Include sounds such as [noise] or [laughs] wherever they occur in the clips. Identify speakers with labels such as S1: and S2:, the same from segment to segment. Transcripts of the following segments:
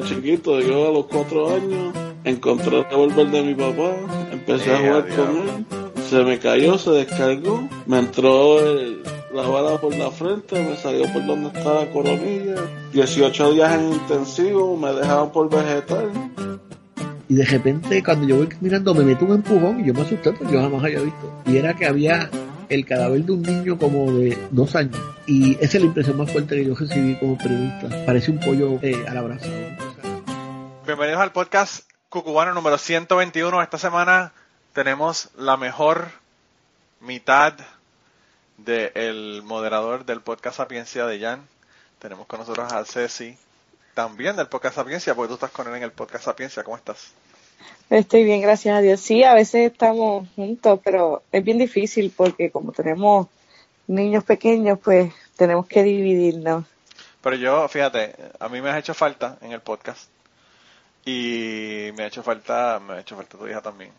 S1: desde chiquito, yo a los cuatro años encontré el revólver de mi papá, empecé a jugar con él, se me cayó, se descargó, me entró la bala por la frente, me salió por donde estaba la coronilla, 18 días en intensivo, me dejaban por vegetal.
S2: Y de repente cuando yo voy mirando me meto un empujón y yo me asusté porque yo jamás había visto. Y era que había el cadáver de un niño como de dos años. Y esa es la impresión más fuerte que yo recibí como periodista. Parece un pollo eh, al abrazo.
S3: Bienvenidos al podcast Cucubano número 121. Esta semana tenemos la mejor mitad del moderador del podcast Sapiencia de Jan. Tenemos con nosotros a Ceci, también del podcast Sapiencia, porque tú estás con él en el podcast Sapiencia. ¿Cómo estás?
S4: Estoy bien, gracias a Dios. Sí, a veces estamos juntos, pero es bien difícil porque como tenemos niños pequeños, pues tenemos que dividirnos.
S3: Pero yo, fíjate, a mí me ha hecho falta en el podcast. Y me ha hecho falta, me ha hecho falta tu hija también.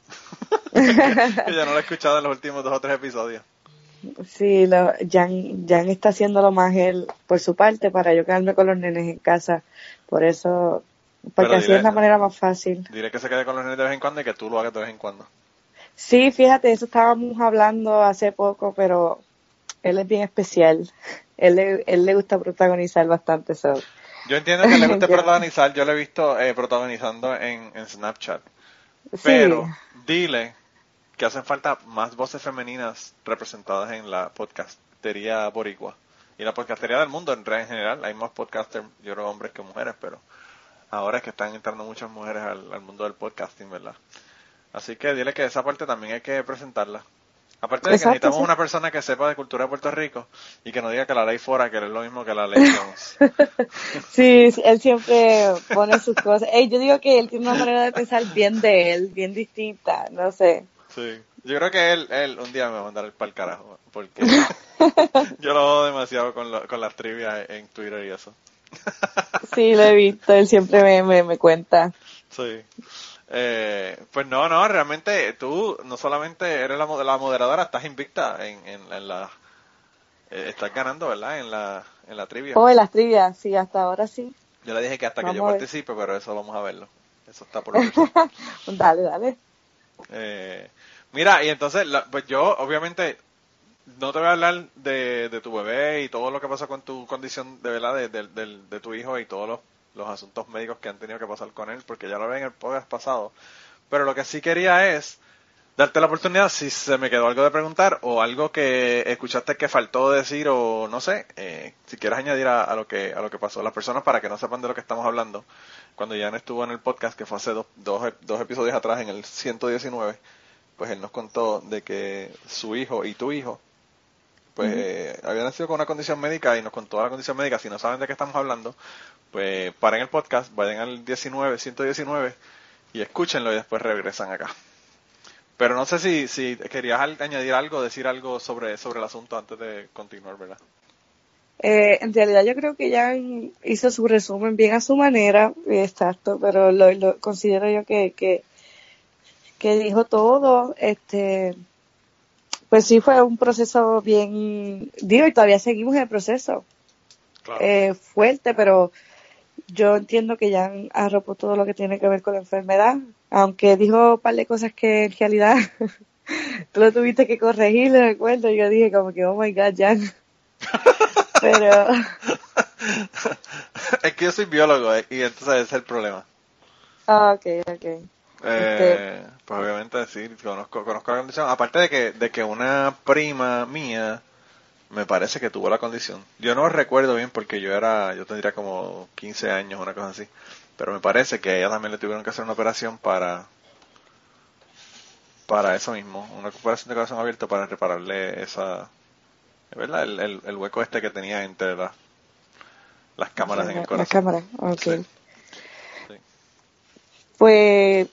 S3: [laughs] ya no la he escuchado en los últimos dos o tres episodios.
S4: Sí, lo, Jan, Jan está haciéndolo más él por su parte para yo quedarme con los nenes en casa. Por eso porque así es la manera más fácil.
S3: Diré que se quede con los nenes de vez en cuando y que tú lo hagas de vez en cuando.
S4: Sí, fíjate, eso estábamos hablando hace poco, pero él es bien especial. Él, él le gusta protagonizar bastante eso.
S3: Yo entiendo que le gusta [laughs] protagonizar, yo lo he visto eh, protagonizando en, Snapchat. Pero dile que hacen falta más voces femeninas representadas en la podcastería boricua. Y la podcastería del mundo en general. Hay más podcasters, yo creo, hombres que mujeres, pero ahora es que están entrando muchas mujeres al, mundo del podcasting, ¿verdad? Así que dile que esa parte también hay que presentarla. Aparte de que necesitamos una persona que sepa de cultura de Puerto Rico y que no diga que la ley fuera, que es lo mismo que la ley Jones. [laughs]
S4: sí, él siempre pone sus cosas. Ey, yo digo que él tiene una manera de pensar bien de él, bien distinta, no sé.
S3: Sí, yo creo que él, él un día me va a mandar el carajo, porque [laughs] yo lo odio demasiado con, con las trivias en Twitter y eso.
S4: Sí, lo he visto, él siempre me, me, cuenta.
S3: Sí. Eh, pues no, no, realmente tú no solamente eres la, la moderadora, estás invicta en, en, la... Eh, estás ganando, ¿verdad? En la, en la trivia.
S4: Oh, en las trivias, sí, hasta ahora sí.
S3: Yo le dije que hasta que yo participe, pero eso vamos a verlo. Eso está por [laughs]
S4: Dale, dale.
S3: Eh, mira, y entonces, pues yo, obviamente, no te voy a hablar de, de, tu bebé y todo lo que pasa con tu condición de verdad de, de, tu hijo y todos los, los, asuntos médicos que han tenido que pasar con él, porque ya lo ven en el podcast pasado. Pero lo que sí quería es darte la oportunidad si se me quedó algo de preguntar o algo que escuchaste que faltó decir o no sé, eh, si quieres añadir a, lo que a lo que pasó las personas para que no sepan de lo que estamos hablando. Cuando Jan estuvo en el podcast, que fue hace dos, dos, dos episodios atrás, en el 119, pues él nos contó de que su hijo y tu hijo pues eh, había nacido con una condición médica y nos contó la condición médica. Si no saben de qué estamos hablando, pues paren el podcast, vayan al 19, 119 y escúchenlo y después regresan acá. Pero no sé si, si querías añadir algo, decir algo sobre, sobre el asunto antes de continuar, ¿verdad?
S4: Eh, en realidad yo creo que ya hizo su resumen bien a su manera, exacto, pero lo, lo considero yo que, que, que dijo todo, este, pues sí fue un proceso bien, digo, y todavía seguimos en el proceso. Eh, fuerte, pero yo entiendo que ya arropó todo lo que tiene que ver con la enfermedad, aunque dijo un par de cosas que en realidad [laughs] tú lo tuviste que corregir, le recuerdo, yo dije como que, oh my god, Jan. [laughs] pero...
S3: es que yo soy biólogo eh, y entonces ese es el problema.
S4: Ah, ok, ok.
S3: Eh, pues obviamente sí, conozco, conozco la condición. Aparte de que, de que una prima mía me parece que tuvo la condición. Yo no recuerdo bien porque yo era, yo tendría como 15 años, una cosa así. Pero me parece que a ella también le tuvieron que hacer una operación para, para eso mismo, una operación de corazón abierto para repararle esa, ¿verdad? El, el, hueco este que tenía entre las cámaras en el corazón. Las
S4: cámaras, ok. Pues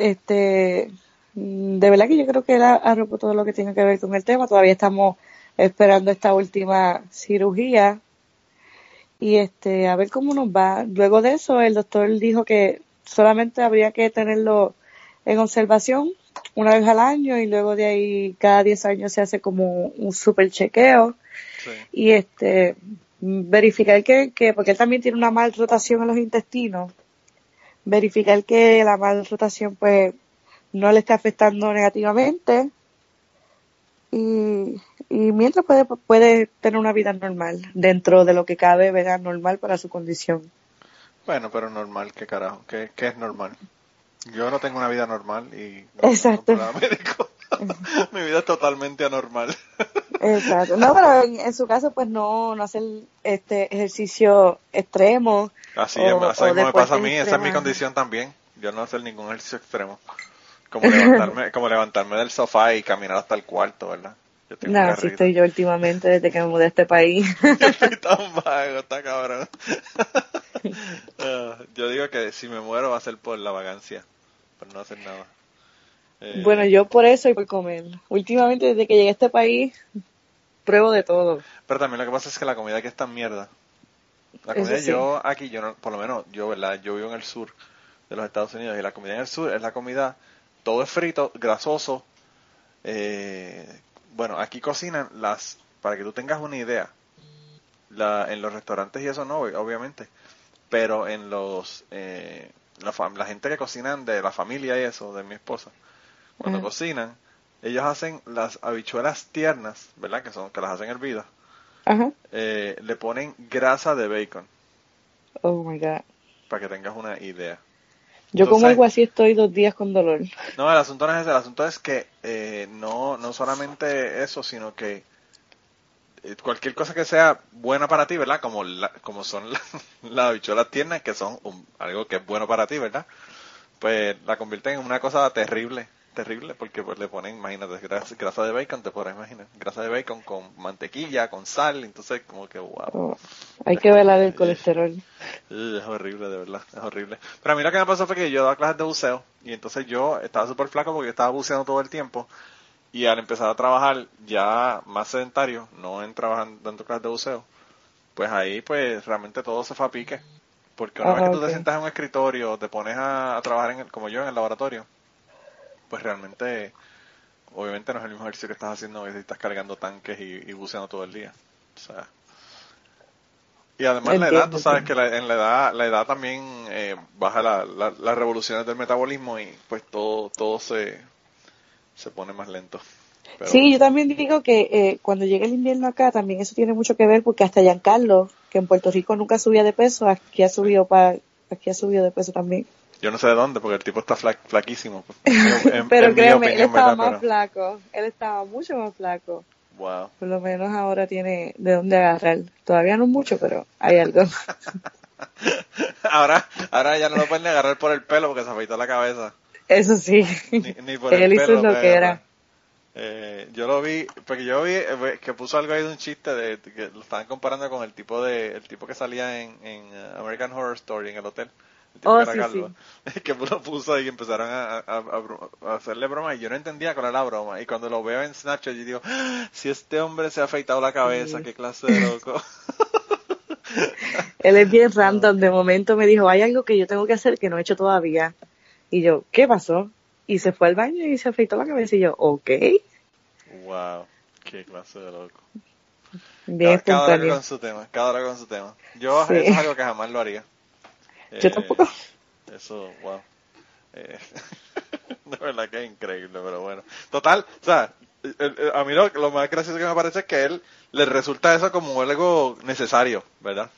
S4: este, de verdad que yo creo que él ha, roto todo lo que tiene que ver con el tema. Todavía estamos esperando esta última cirugía y este, a ver cómo nos va. Luego de eso, el doctor dijo que solamente habría que tenerlo en observación una vez al año y luego de ahí cada 10 años se hace como un super chequeo y este verificar que, que porque él también tiene una mal rotación en los intestinos verificar que la malrotación pues no le está afectando negativamente y, y mientras puede, puede tener una vida normal dentro de lo que cabe, ¿verdad? Normal para su condición.
S3: Bueno, pero normal, ¿qué carajo? ¿Qué, qué es normal? Yo no tengo una vida normal y no
S4: Exacto.
S3: médico. [laughs] Mi vida es totalmente anormal.
S4: Exacto. No, pero en, en, su caso, pues no, no hacer este ejercicio extremo.
S3: Así, es, así me pasa a mí, esa es mi condición también. Yo no hacer ningún ejercicio extremo. Como [laughs] levantarme, como levantarme del sofá y caminar hasta el cuarto, ¿verdad?
S4: No, así estoy yo últimamente desde que me mudé a este país. [laughs]
S3: estoy tan vago, está cabrón. uh, yo digo que si me muero va a ser por la vagancia, por no hacer nada.
S4: Eh, bueno, yo por eso y por comer. Últimamente desde que llegué a este país, pruebo de todo.
S3: Pero también lo que pasa es que la comida aquí está mierda. La comida sí. yo aquí, yo no, por lo menos yo, ¿verdad? Yo vivo en el sur de los Estados Unidos y la comida en el sur es la comida, todo es frito, grasoso. Eh, bueno, aquí cocinan las, para que tú tengas una idea, la, en los restaurantes y eso no, obviamente, pero en los, eh, la, la, gente que cocinan de la familia y eso, de mi esposa, cuando uh -huh. cocinan, ellos hacen las habichuelas tiernas, ¿verdad? Que son, que las hacen hervidas,
S4: uh -huh.
S3: eh, le ponen grasa de bacon.
S4: Oh my god.
S3: Para que tengas una idea.
S4: Yo Entonces, como algo así estoy dos días con dolor.
S3: No, el asunto no es ese, el asunto es que eh, no, no solamente eso, sino que eh, cualquier cosa que sea buena para ti, ¿verdad? Como, la, como son [laughs] las la habichuelas tiernas, que son un, algo que es bueno para ti, ¿verdad? Pues la convierten en una cosa terrible, terrible, porque pues le ponen, imagínate, grasa, grasa de bacon, te podrás imaginar, grasa de bacon con mantequilla, con sal, entonces como que wow.
S4: Oh, hay que velar el [laughs] colesterol.
S3: Es horrible, de verdad, es horrible. Pero a mí lo que me pasó fue que yo daba clases de buceo y entonces yo estaba súper flaco porque estaba buceando todo el tiempo y al empezar a trabajar ya más sedentario, no en trabajando dando clases de buceo, pues ahí pues realmente todo se fue a pique. Porque una vez que tú te sientas en un escritorio, te pones a, a trabajar en el, como yo en el laboratorio, pues realmente, obviamente no es el mismo ejercicio que estás haciendo si estás cargando tanques y, y buceando todo el día. O sea, y además la edad,
S4: Entiendo,
S3: tú sabes que la- en la edad, la edad también eh, baja la, la- las revoluciones del metabolismo y pues todo, todo se, se pone más lento. Pero-
S4: Sí, yo también digo que eh, cuando llegue el invierno acá también eso tiene mucho que ver porque hasta Giancarlo, que en Puerto Rico nunca subía de peso, aquí ha subido pa, aquí ha subido de peso también.
S3: Yo no sé de dónde, porque el tipo está fla- flaquísimo. pues. [laughs] En-
S4: Pero
S3: en
S4: créeme, él
S3: opinión,
S4: estaba
S3: ¿verdad?
S4: más
S3: Pero-
S4: flaco, él estaba mucho más flaco.
S3: Wow.
S4: Por lo menos ahora tiene de dónde agarrar. Todavía no mucho, pero hay algo. [laughs]
S3: ahora, ahora ya no lo pueden agarrar por el pelo porque se afeitó la cabeza.
S4: Eso sí.
S3: Ni, ni por el
S4: Él hizo
S3: pelo.
S4: lo
S3: pues,
S4: que era.
S3: eh, yo lo vi, porque yo vi eh, que puso algo ahí de un chiste de, que lo estaban comparando con el tipo de, el tipo que salía en, en uh, American Horror Story en el hotel.
S4: Oh, sí,
S3: calvo. [laughs] Que lo puso y empezaron a, a- a bro- a hacerle broma y yo no entendía cuál era la broma. Y cuando lo veo en Snapchat yo digo, "Ah, si este hombre se ha afeitado la cabeza,
S4: Sí.
S3: qué clase de loco. [laughs]
S4: Él es bien random. De momento me dijo, hay algo que yo tengo que hacer que no he hecho todavía. Y yo, ¿qué pasó? Y se fue al baño y se afeitó la cabeza. Y yo, ok.
S3: wow, qué clase de loco.
S4: Bien
S3: cada, cada hora con su tema, cada hora con su tema. Yo
S4: Sí.
S3: eso es algo que jamás lo haría.
S4: Yo
S3: Eh,
S4: tampoco.
S3: Eso, wow. Eh, [laughs] de verdad que es increíble, pero bueno. Total, o sea, a mí lo, lo más gracioso que me parece es que a él le resulta eso como algo necesario, ¿verdad?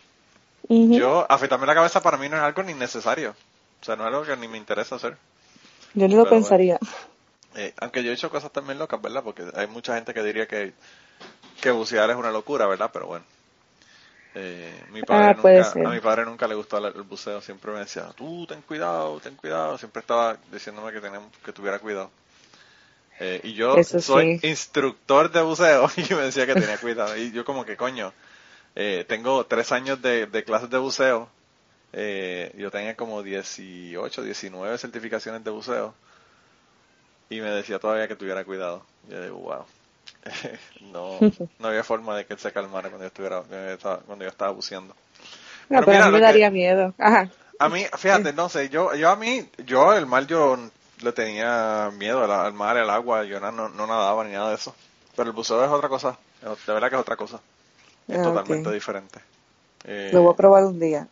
S3: Yo, afeitarme la cabeza para mí no es algo ni necesario. O sea, no es algo que ni me interesa hacer.
S4: Yo ni lo
S3: Pero
S4: pensaría.
S3: Eh, aunque yo he hecho cosas también locas, ¿verdad? Porque hay mucha gente que diría que, que bucear es una locura, ¿verdad? Pero bueno. Eh, mi padre
S4: Ah, puede
S3: nunca, a mi padre nunca le gustó el, el buceo, siempre me decía, tú ten cuidado, ten cuidado, siempre estaba diciéndome que tenemos, que tuviera cuidado. Eh, y yo
S4: Eso
S3: soy
S4: sí.
S3: instructor de buceo [laughs] y me decía que tenía cuidado. Y yo como que coño, eh, tengo tres años de, de clases de buceo, eh, yo tenía como 18, 19 certificaciones de buceo y me decía todavía que tuviera cuidado. Y yo digo, wow. [laughs] no, [laughs] no había forma de que él se calmara cuando yo estuviera, cuando yo estaba, buceando.
S4: No,
S3: Pero
S4: pero
S3: mira,
S4: a mí me
S3: que-
S4: daría miedo. Ajá.
S3: A mí, fíjate, no sé, yo, yo a mí, yo el mar yo le tenía miedo al, al mar, al agua, yo no, no, nadaba ni nada de eso. Pero el buceo es otra cosa, de verdad que es otra cosa. Es
S4: Ah,
S3: totalmente diferente. Eh,
S4: Lo voy a probar un día.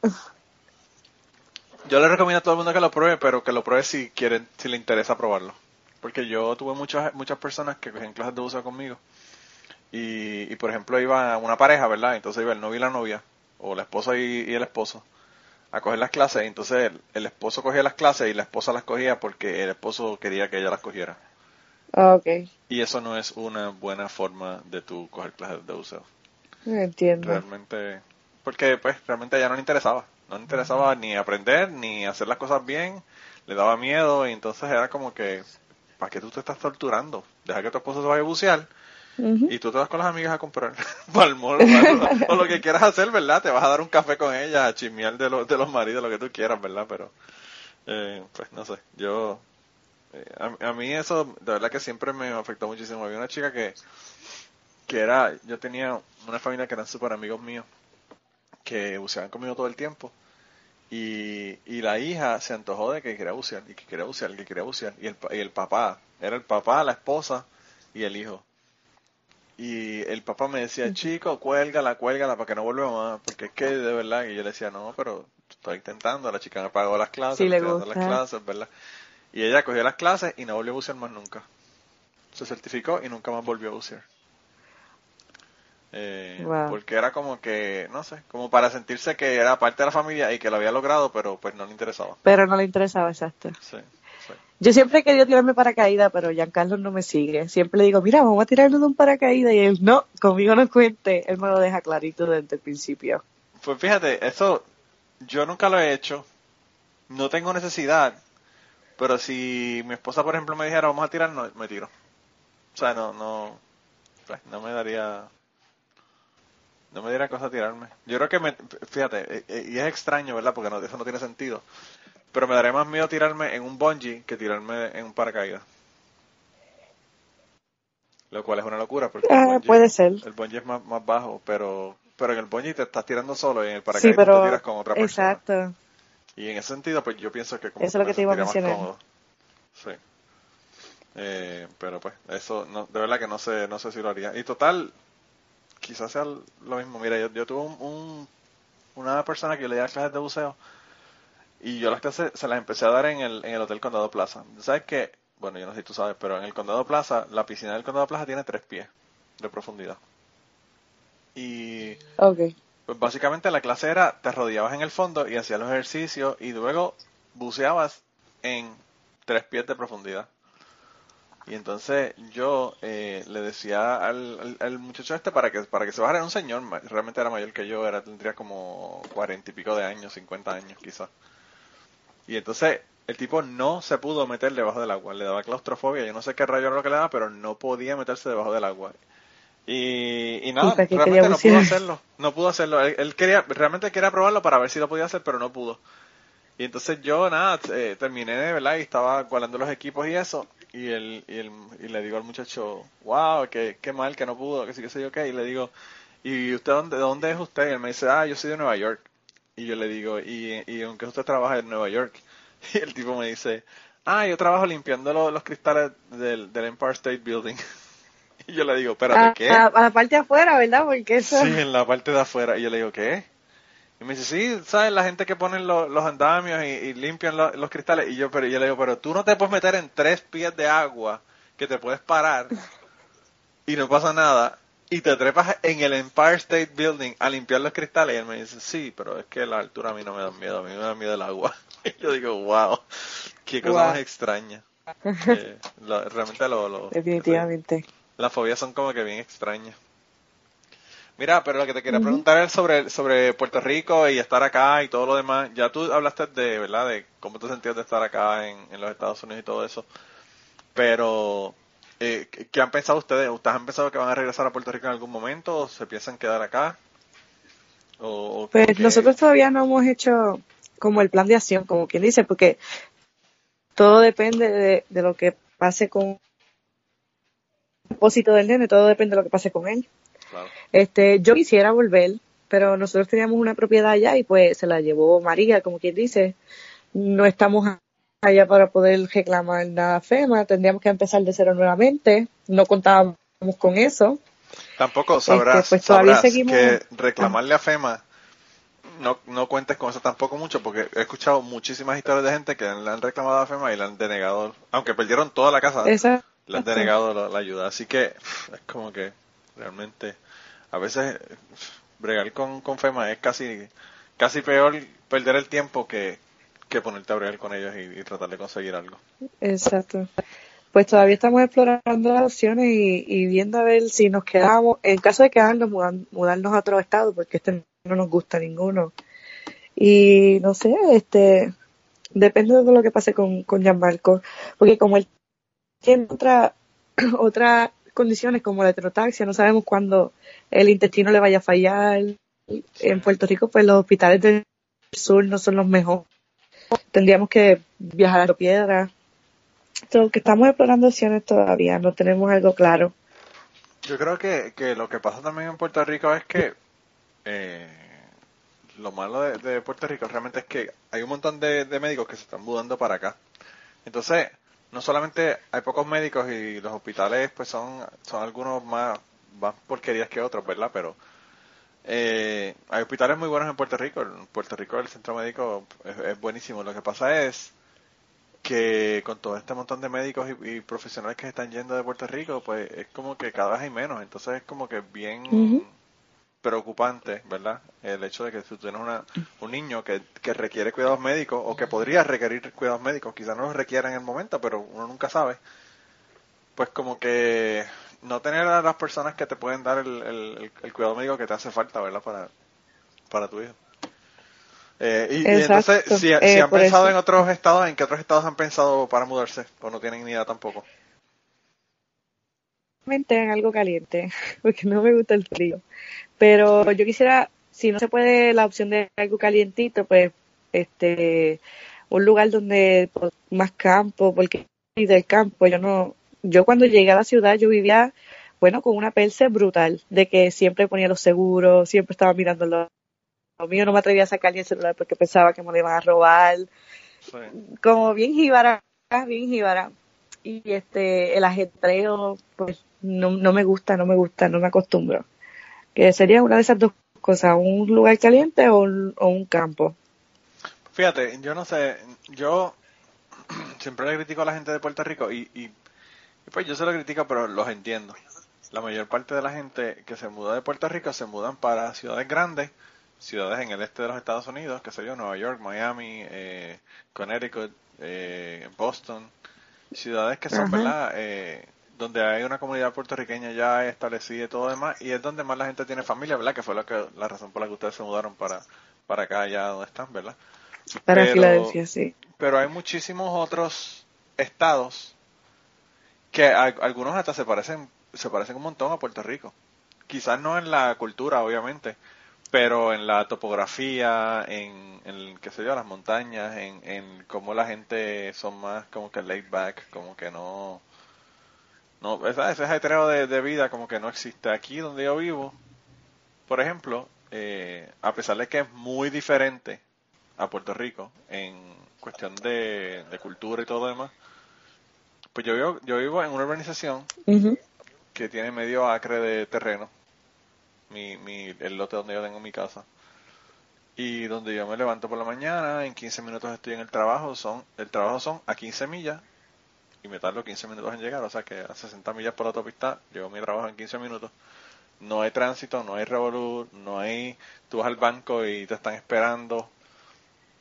S3: Yo le recomiendo a todo el mundo que lo pruebe, pero que lo pruebe si quieren, si le interesa probarlo. Porque yo tuve muchas muchas personas que cogían clases de buceo conmigo. Y, y por ejemplo iba una pareja, ¿verdad? Entonces iba el novio y la novia, o la esposa y, y el esposo, a coger las clases. Entonces el, el, esposo cogía las clases y la esposa las cogía porque el esposo quería que ella las cogiera.
S4: Ah, okay.
S3: Y eso no es una buena forma de tu coger clases de buceo.
S4: Entiendo.
S3: Realmente, porque pues realmente a ella no le interesaba. No le interesaba ni aprender, ni hacer las cosas bien. Le daba miedo y entonces era como que, ¿para qué tú te estás torturando? Deja que tu esposo se vaya a bucear y tú te vas con las amigas a comprar [laughs] palmol o, lo que quieras hacer, ¿verdad? Te vas a dar un café con ella, a chismear de, de los maridos, lo que tú quieras, ¿verdad? Pero, eh, pues no sé, yo, eh, a, a, mí eso, de verdad que siempre me afectó muchísimo. Había una chica que, que era, yo tenía una familia que eran súper amigos míos, que buceaban conmigo todo el tiempo. Y, y la hija se antojó de que quería bucear, y que quería bucear, y que quería bucear. Y el, y el papá, era el papá, la esposa y el hijo. Y el papá me decía, chico, cuélgala, cuélgala para que no vuelva más, porque es que de verdad, y yo le decía, no, pero estoy intentando, la chica me pagó las clases,
S4: sí, le
S3: gusta. las clases, ¿verdad? Y ella cogió las clases y no volvió a bucear más nunca. Se certificó y nunca más volvió a bucear. Eh, wow. Porque era como que, no sé, como para sentirse que era parte de la familia y que lo había logrado, pero pues no le interesaba.
S4: Pero no le interesaba, exacto.
S3: Sí.
S4: Yo siempre he querido tirarme paracaídas, pero Giancarlo no me sigue. Siempre le digo, mira, vamos a tirarnos de un paracaídas. Y él, no, conmigo no cuente. Él me lo deja clarito desde el principio.
S3: Pues fíjate, eso yo nunca lo he hecho. No tengo necesidad. Pero si mi esposa, por ejemplo, me dijera, vamos a tirar, no, me tiro. O sea, no, no, pues, no me daría, no me daría cosa tirarme. Yo creo que me, fíjate, y es extraño, ¿verdad? Porque no, eso no tiene sentido. Pero me daría más miedo tirarme en un bungee que tirarme en un paracaídas. Lo cual es una locura porque
S4: ah,
S3: el bungee,
S4: puede ser.
S3: El bungee es más, más bajo, pero pero en el bungee te estás tirando solo y en el paracaídas
S4: sí, pero,
S3: te tiras con otra persona.
S4: Exacto.
S3: Y en ese sentido, pues yo pienso que como
S4: eso es lo que te iba a mencionar.
S3: Cómodo. Sí. Eh, pero pues eso, no, de verdad que no sé, no sé si lo haría. Y total, quizás sea lo mismo. Mira, yo, yo tuve un, un, una persona que le daba clases de buceo y yo las clases se las empecé a dar en el, en el Hotel Condado Plaza. ¿Sabes qué? Bueno, yo no sé si tú sabes, pero en el Condado Plaza, la piscina del Condado Plaza tiene tres pies de profundidad. Y
S4: okay.
S3: pues básicamente la clase era, te rodeabas en el fondo y hacías los ejercicios y luego buceabas en tres pies de profundidad. Y entonces yo eh, le decía al, al, al, muchacho este para que para que se bajara, era un señor, realmente era mayor que yo, era tendría como cuarenta y pico de años, cincuenta años quizás. Y entonces el tipo no se pudo meter debajo del agua, le daba claustrofobia, yo no sé qué rayo era lo que le daba, pero no podía meterse debajo del agua. Y, y nada, realmente no pudo hacerlo, no pudo hacerlo. Él, él, quería, realmente quería probarlo para ver si lo podía hacer, pero no pudo. Y entonces yo, nada, eh, terminé, ¿verdad? Y estaba guardando los equipos y eso. Y, el, y, el, y le digo al muchacho, wow, qué, qué mal que no pudo, que sí, que sé yo qué. Y le digo, ¿y usted dónde, dónde es usted? Y él me dice, ah, yo soy de Nueva York. Y yo le digo, ¿y, y aunque usted trabaja en Nueva York? [laughs] Y el tipo me dice, ah, yo trabajo limpiando los, los cristales del, del Empire State Building. [laughs] y yo le digo, espérate,
S4: a,
S3: ¿qué?
S4: A, a, la parte de afuera, ¿verdad? Porque eso...
S3: Sí, en la parte de afuera. Y yo le digo, ¿qué? Y me dice, sí, ¿sabes? La gente que pone los, los andamios y, y limpian lo, los cristales. Y yo, pero yo le digo, pero tú no te puedes meter en tres pies de agua que te puedes parar y no pasa nada y te trepas en el Empire State Building a limpiar los cristales. Y él me dice, sí, pero es que la altura a mí no me da miedo, a mí me da miedo el agua. [laughs] Y yo digo, wow, qué cosa wow. más extraña. [laughs] Eh, lo, realmente lo, lo
S4: Definitivamente.
S3: Las fobias son como que bien extrañas. Mira, pero lo que te quería preguntar es sobre, sobre Puerto Rico y estar acá y todo lo demás. Ya tú hablaste de, ¿verdad? De cómo te sentías de estar acá en, en los Estados Unidos y todo eso. Pero, eh, ¿qué han pensado ustedes? ¿Ustedes han pensado que van a regresar a Puerto Rico en algún momento? ¿O se piensan quedar acá? ¿O, o
S4: pues
S3: que...
S4: nosotros todavía no hemos hecho como el plan de acción, como quien dice, porque todo depende de, de lo que pase con el propósito del nene, todo depende de lo que pase con él.
S3: Claro.
S4: Este, yo quisiera volver, pero nosotros teníamos una propiedad allá y pues se la llevó María, como quien dice. No estamos allá para poder reclamar nada FEMA, tendríamos que empezar de cero nuevamente, no contábamos con eso.
S3: Tampoco sabrás,
S4: este, pues
S3: sabrás que reclamarle a FEMA no, no cuentes con eso tampoco mucho, porque he escuchado muchísimas historias de gente que le han reclamado a FEMA y le han denegado, aunque perdieron toda la casa, le han denegado la, ayuda. Así que es como que realmente a veces bregar con, con FEMA es casi, casi peor perder el tiempo que, que ponerte a bregar con ellos y, tratar de conseguir algo.
S4: Exacto. Pues todavía estamos explorando las opciones y, viendo a ver si nos quedamos, en caso de quedarnos, mudarnos a otro estado, porque este no nos gusta ninguno. Y no sé, este, depende de lo que pase con, con Gianmarco, porque como él tiene otra, [clears throat] condiciones como la heterotaxia, no sabemos cuándo el intestino le vaya a fallar. En Puerto Rico, pues los hospitales del sur no son los mejores tendríamos que viajar a la piedra. que estamos explorando opciones todavía, no tenemos algo claro.
S3: Yo creo que, que lo que pasa también en Puerto Rico es que eh, lo malo de, Puerto Rico realmente es que hay un montón de, médicos que se están mudando para acá. Entonces, no solamente hay pocos médicos y los hospitales pues son, son algunos más, más porquerías que otros, ¿verdad? Pero eh, hay hospitales muy buenos en Puerto Rico. En Puerto Rico el centro médico es, buenísimo. Lo que pasa es que con todo este montón de médicos y, profesionales que están yendo de Puerto Rico, pues es como que cada vez hay menos. Entonces es como que bien preocupante, ¿verdad? El hecho de que si tú tienes una, un niño que, que requiere cuidados médicos o que podría requerir cuidados médicos, quizás no los requiera en el momento, pero uno nunca sabe, pues como que no tener a las personas que te pueden dar el, el, cuidado médico que te hace falta, ¿verdad? Para, para tu hijo. Eh, y, entonces, si, eh, han pensado en otros estados, ¿en qué otros estados han pensado para mudarse? ¿O no tienen ni idea tampoco?
S4: En algo caliente, [laughs] porque no me gusta el frío. Pero yo quisiera, si no se puede la opción de algo calientito, pues este un lugar donde pues, más campo, porque del campo yo no yo cuando llegué a la ciudad yo vivía, bueno, con una perse brutal, de que siempre ponía los seguros, siempre estaba mirando lo, mío, no me atrevía a sacar ni el celular porque pensaba que me lo iban a robar. Como bien jíbara, bien jíbara. Y este, el ajetreo, pues no, no me gusta, no me gusta, no me acostumbro. Que sería una de esas dos cosas, un lugar caliente o un, o un campo.
S3: Fíjate, yo no sé, yo [clears throat] siempre le critico a la gente de Puerto Rico y, y pues yo se lo critico, pero los entiendo. La mayor parte de la gente que se muda de Puerto Rico se mudan para ciudades grandes, ciudades en el este de los Estados Unidos, que sería Nueva York, Miami, eh, Connecticut, eh, Boston, ciudades que son, ¿verdad? Eh, donde hay una comunidad puertorriqueña ya establecida y todo demás, y es donde más la gente tiene familia, ¿verdad? Que fue lo que, la razón por la que ustedes se mudaron para, para acá, allá donde están, ¿verdad?
S4: Para Filadelfia, sí.
S3: Pero hay muchísimos otros estados que algunos hasta se parecen se parecen un montón a Puerto Rico. Quizás no en la cultura, obviamente, pero en la topografía, en, en qué sé yo, las montañas, en, en cómo la gente son más como que laid back, como que no... no ese ajetreo de, de vida como que no existe. Aquí donde yo vivo, por ejemplo, eh, a pesar de que es muy diferente a Puerto Rico en cuestión de, de cultura y todo lo demás, pues yo vivo, yo vivo en una urbanización que tiene medio acre de terreno, mi, mi, el lote donde yo tengo mi casa. Y donde yo me levanto por la mañana, en 15 minutos estoy en el trabajo, son el trabajo son a 15 millas y me tardo 15 minutos en llegar, o sea que a 60 millas por la autopista llego a mi trabajo en 15 minutos. No hay tránsito, no hay revolú, no hay, tú vas al banco y te están esperando,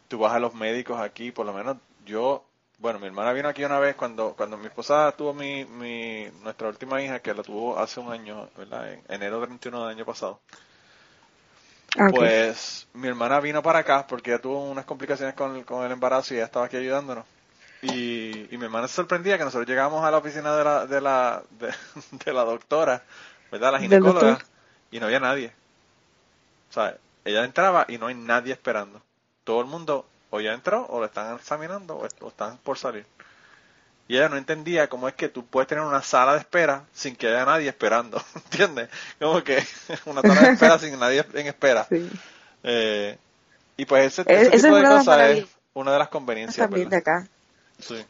S3: tú vas a los médicos aquí, por lo menos yo bueno, mi hermana vino aquí una vez cuando cuando mi esposa tuvo mi, mi nuestra última hija, que la tuvo hace un año, ¿verdad? En enero 31 del año pasado. Ah, pues mi hermana vino para acá porque ella tuvo unas complicaciones con, con el embarazo y ella estaba aquí ayudándonos. Y, y mi hermana se sorprendía que nosotros llegamos a la oficina de la, de la, de, [laughs] la doctora, ¿verdad? La ginecóloga, y no había nadie. O sea, ella entraba y no hay nadie esperando. Todo el mundo o ya entró o lo están examinando o, están por salir. Y ella no entendía cómo es que tú puedes tener una sala de espera sin que haya nadie esperando, [laughs] ¿entiendes? Como que [laughs] una sala de espera sin nadie en espera. Eh, y pues ese, tipo de cosas es una de las conveniencias.
S4: También de acá.
S3: Sí.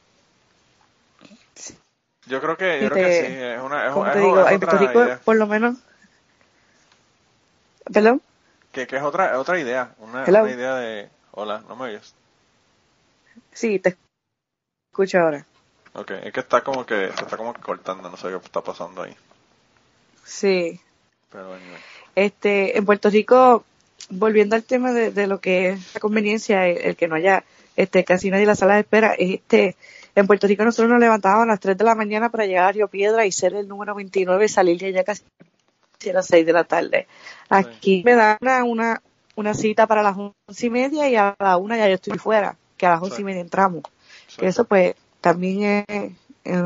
S3: Yo creo que, yo creo que sí, es una, es,
S4: te digo, en Puerto Rico, por lo menos, ¿perdón?
S3: que, que es otra otra idea, una, una, idea de... Hola, ¿no me oyes?
S4: Sí, te escucho ahora.
S3: Ok, es que está como que se está como cortando, no sé qué está pasando ahí.
S4: Sí. Pero Este, en Puerto Rico, volviendo al tema de, de lo que es la conveniencia, el, que no haya este casi nadie en la sala de espera, este, en Puerto Rico nosotros nos levantábamos a las 3 de la mañana para llegar a Río Piedra y ser el número 29 y salir de allá casi a las 6 de la tarde. Aquí me dan una, una, cita para las once y media y a la una ya yo estoy fuera, que a las once y media entramos. Eso pues también es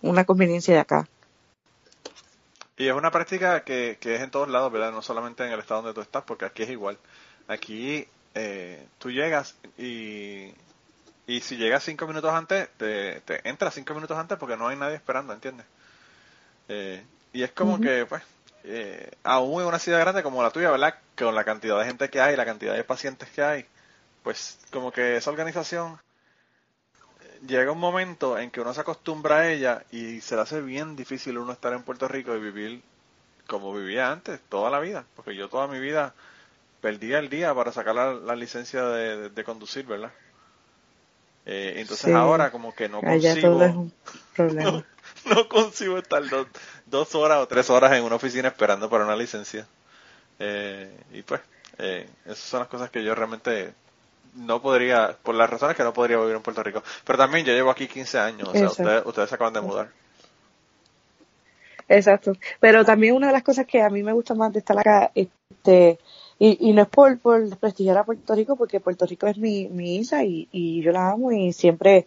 S4: una conveniencia de acá.
S3: Y es una práctica que, que es en todos lados, ¿verdad? No solamente en el estado donde tú estás, porque aquí es igual. Aquí eh, tú llegas y, y si llegas cinco minutos antes, te, te entras cinco minutos antes porque no hay nadie esperando, ¿entiendes? Eh, y es como que, pues, eh, aún en una ciudad grande como la tuya, ¿verdad? Con la cantidad de gente que hay, la cantidad de pacientes que hay, pues como que esa organización llega un momento en que uno se acostumbra a ella y se le hace bien difícil uno estar en Puerto Rico y vivir como vivía antes, toda la vida, porque yo toda mi vida perdía el día para sacar la, licencia de, conducir, ¿verdad? Eh, entonces ahora como que no consigo, [laughs] no, consigo estar dos, horas o tres horas en una oficina esperando para una licencia. Eh, y pues, eh, esas son las cosas que yo realmente no podría, por las razones que no podría vivir en Puerto Rico. Pero también yo llevo aquí 15 años, o sea, ustedes, ustedes se acaban de mudar.
S4: Exacto. Pero también una de las cosas que a mí me gusta más de estar acá, este, y, no es por, por desprestigiar a Puerto Rico, porque Puerto Rico es mi, mi isla y, y yo la amo y siempre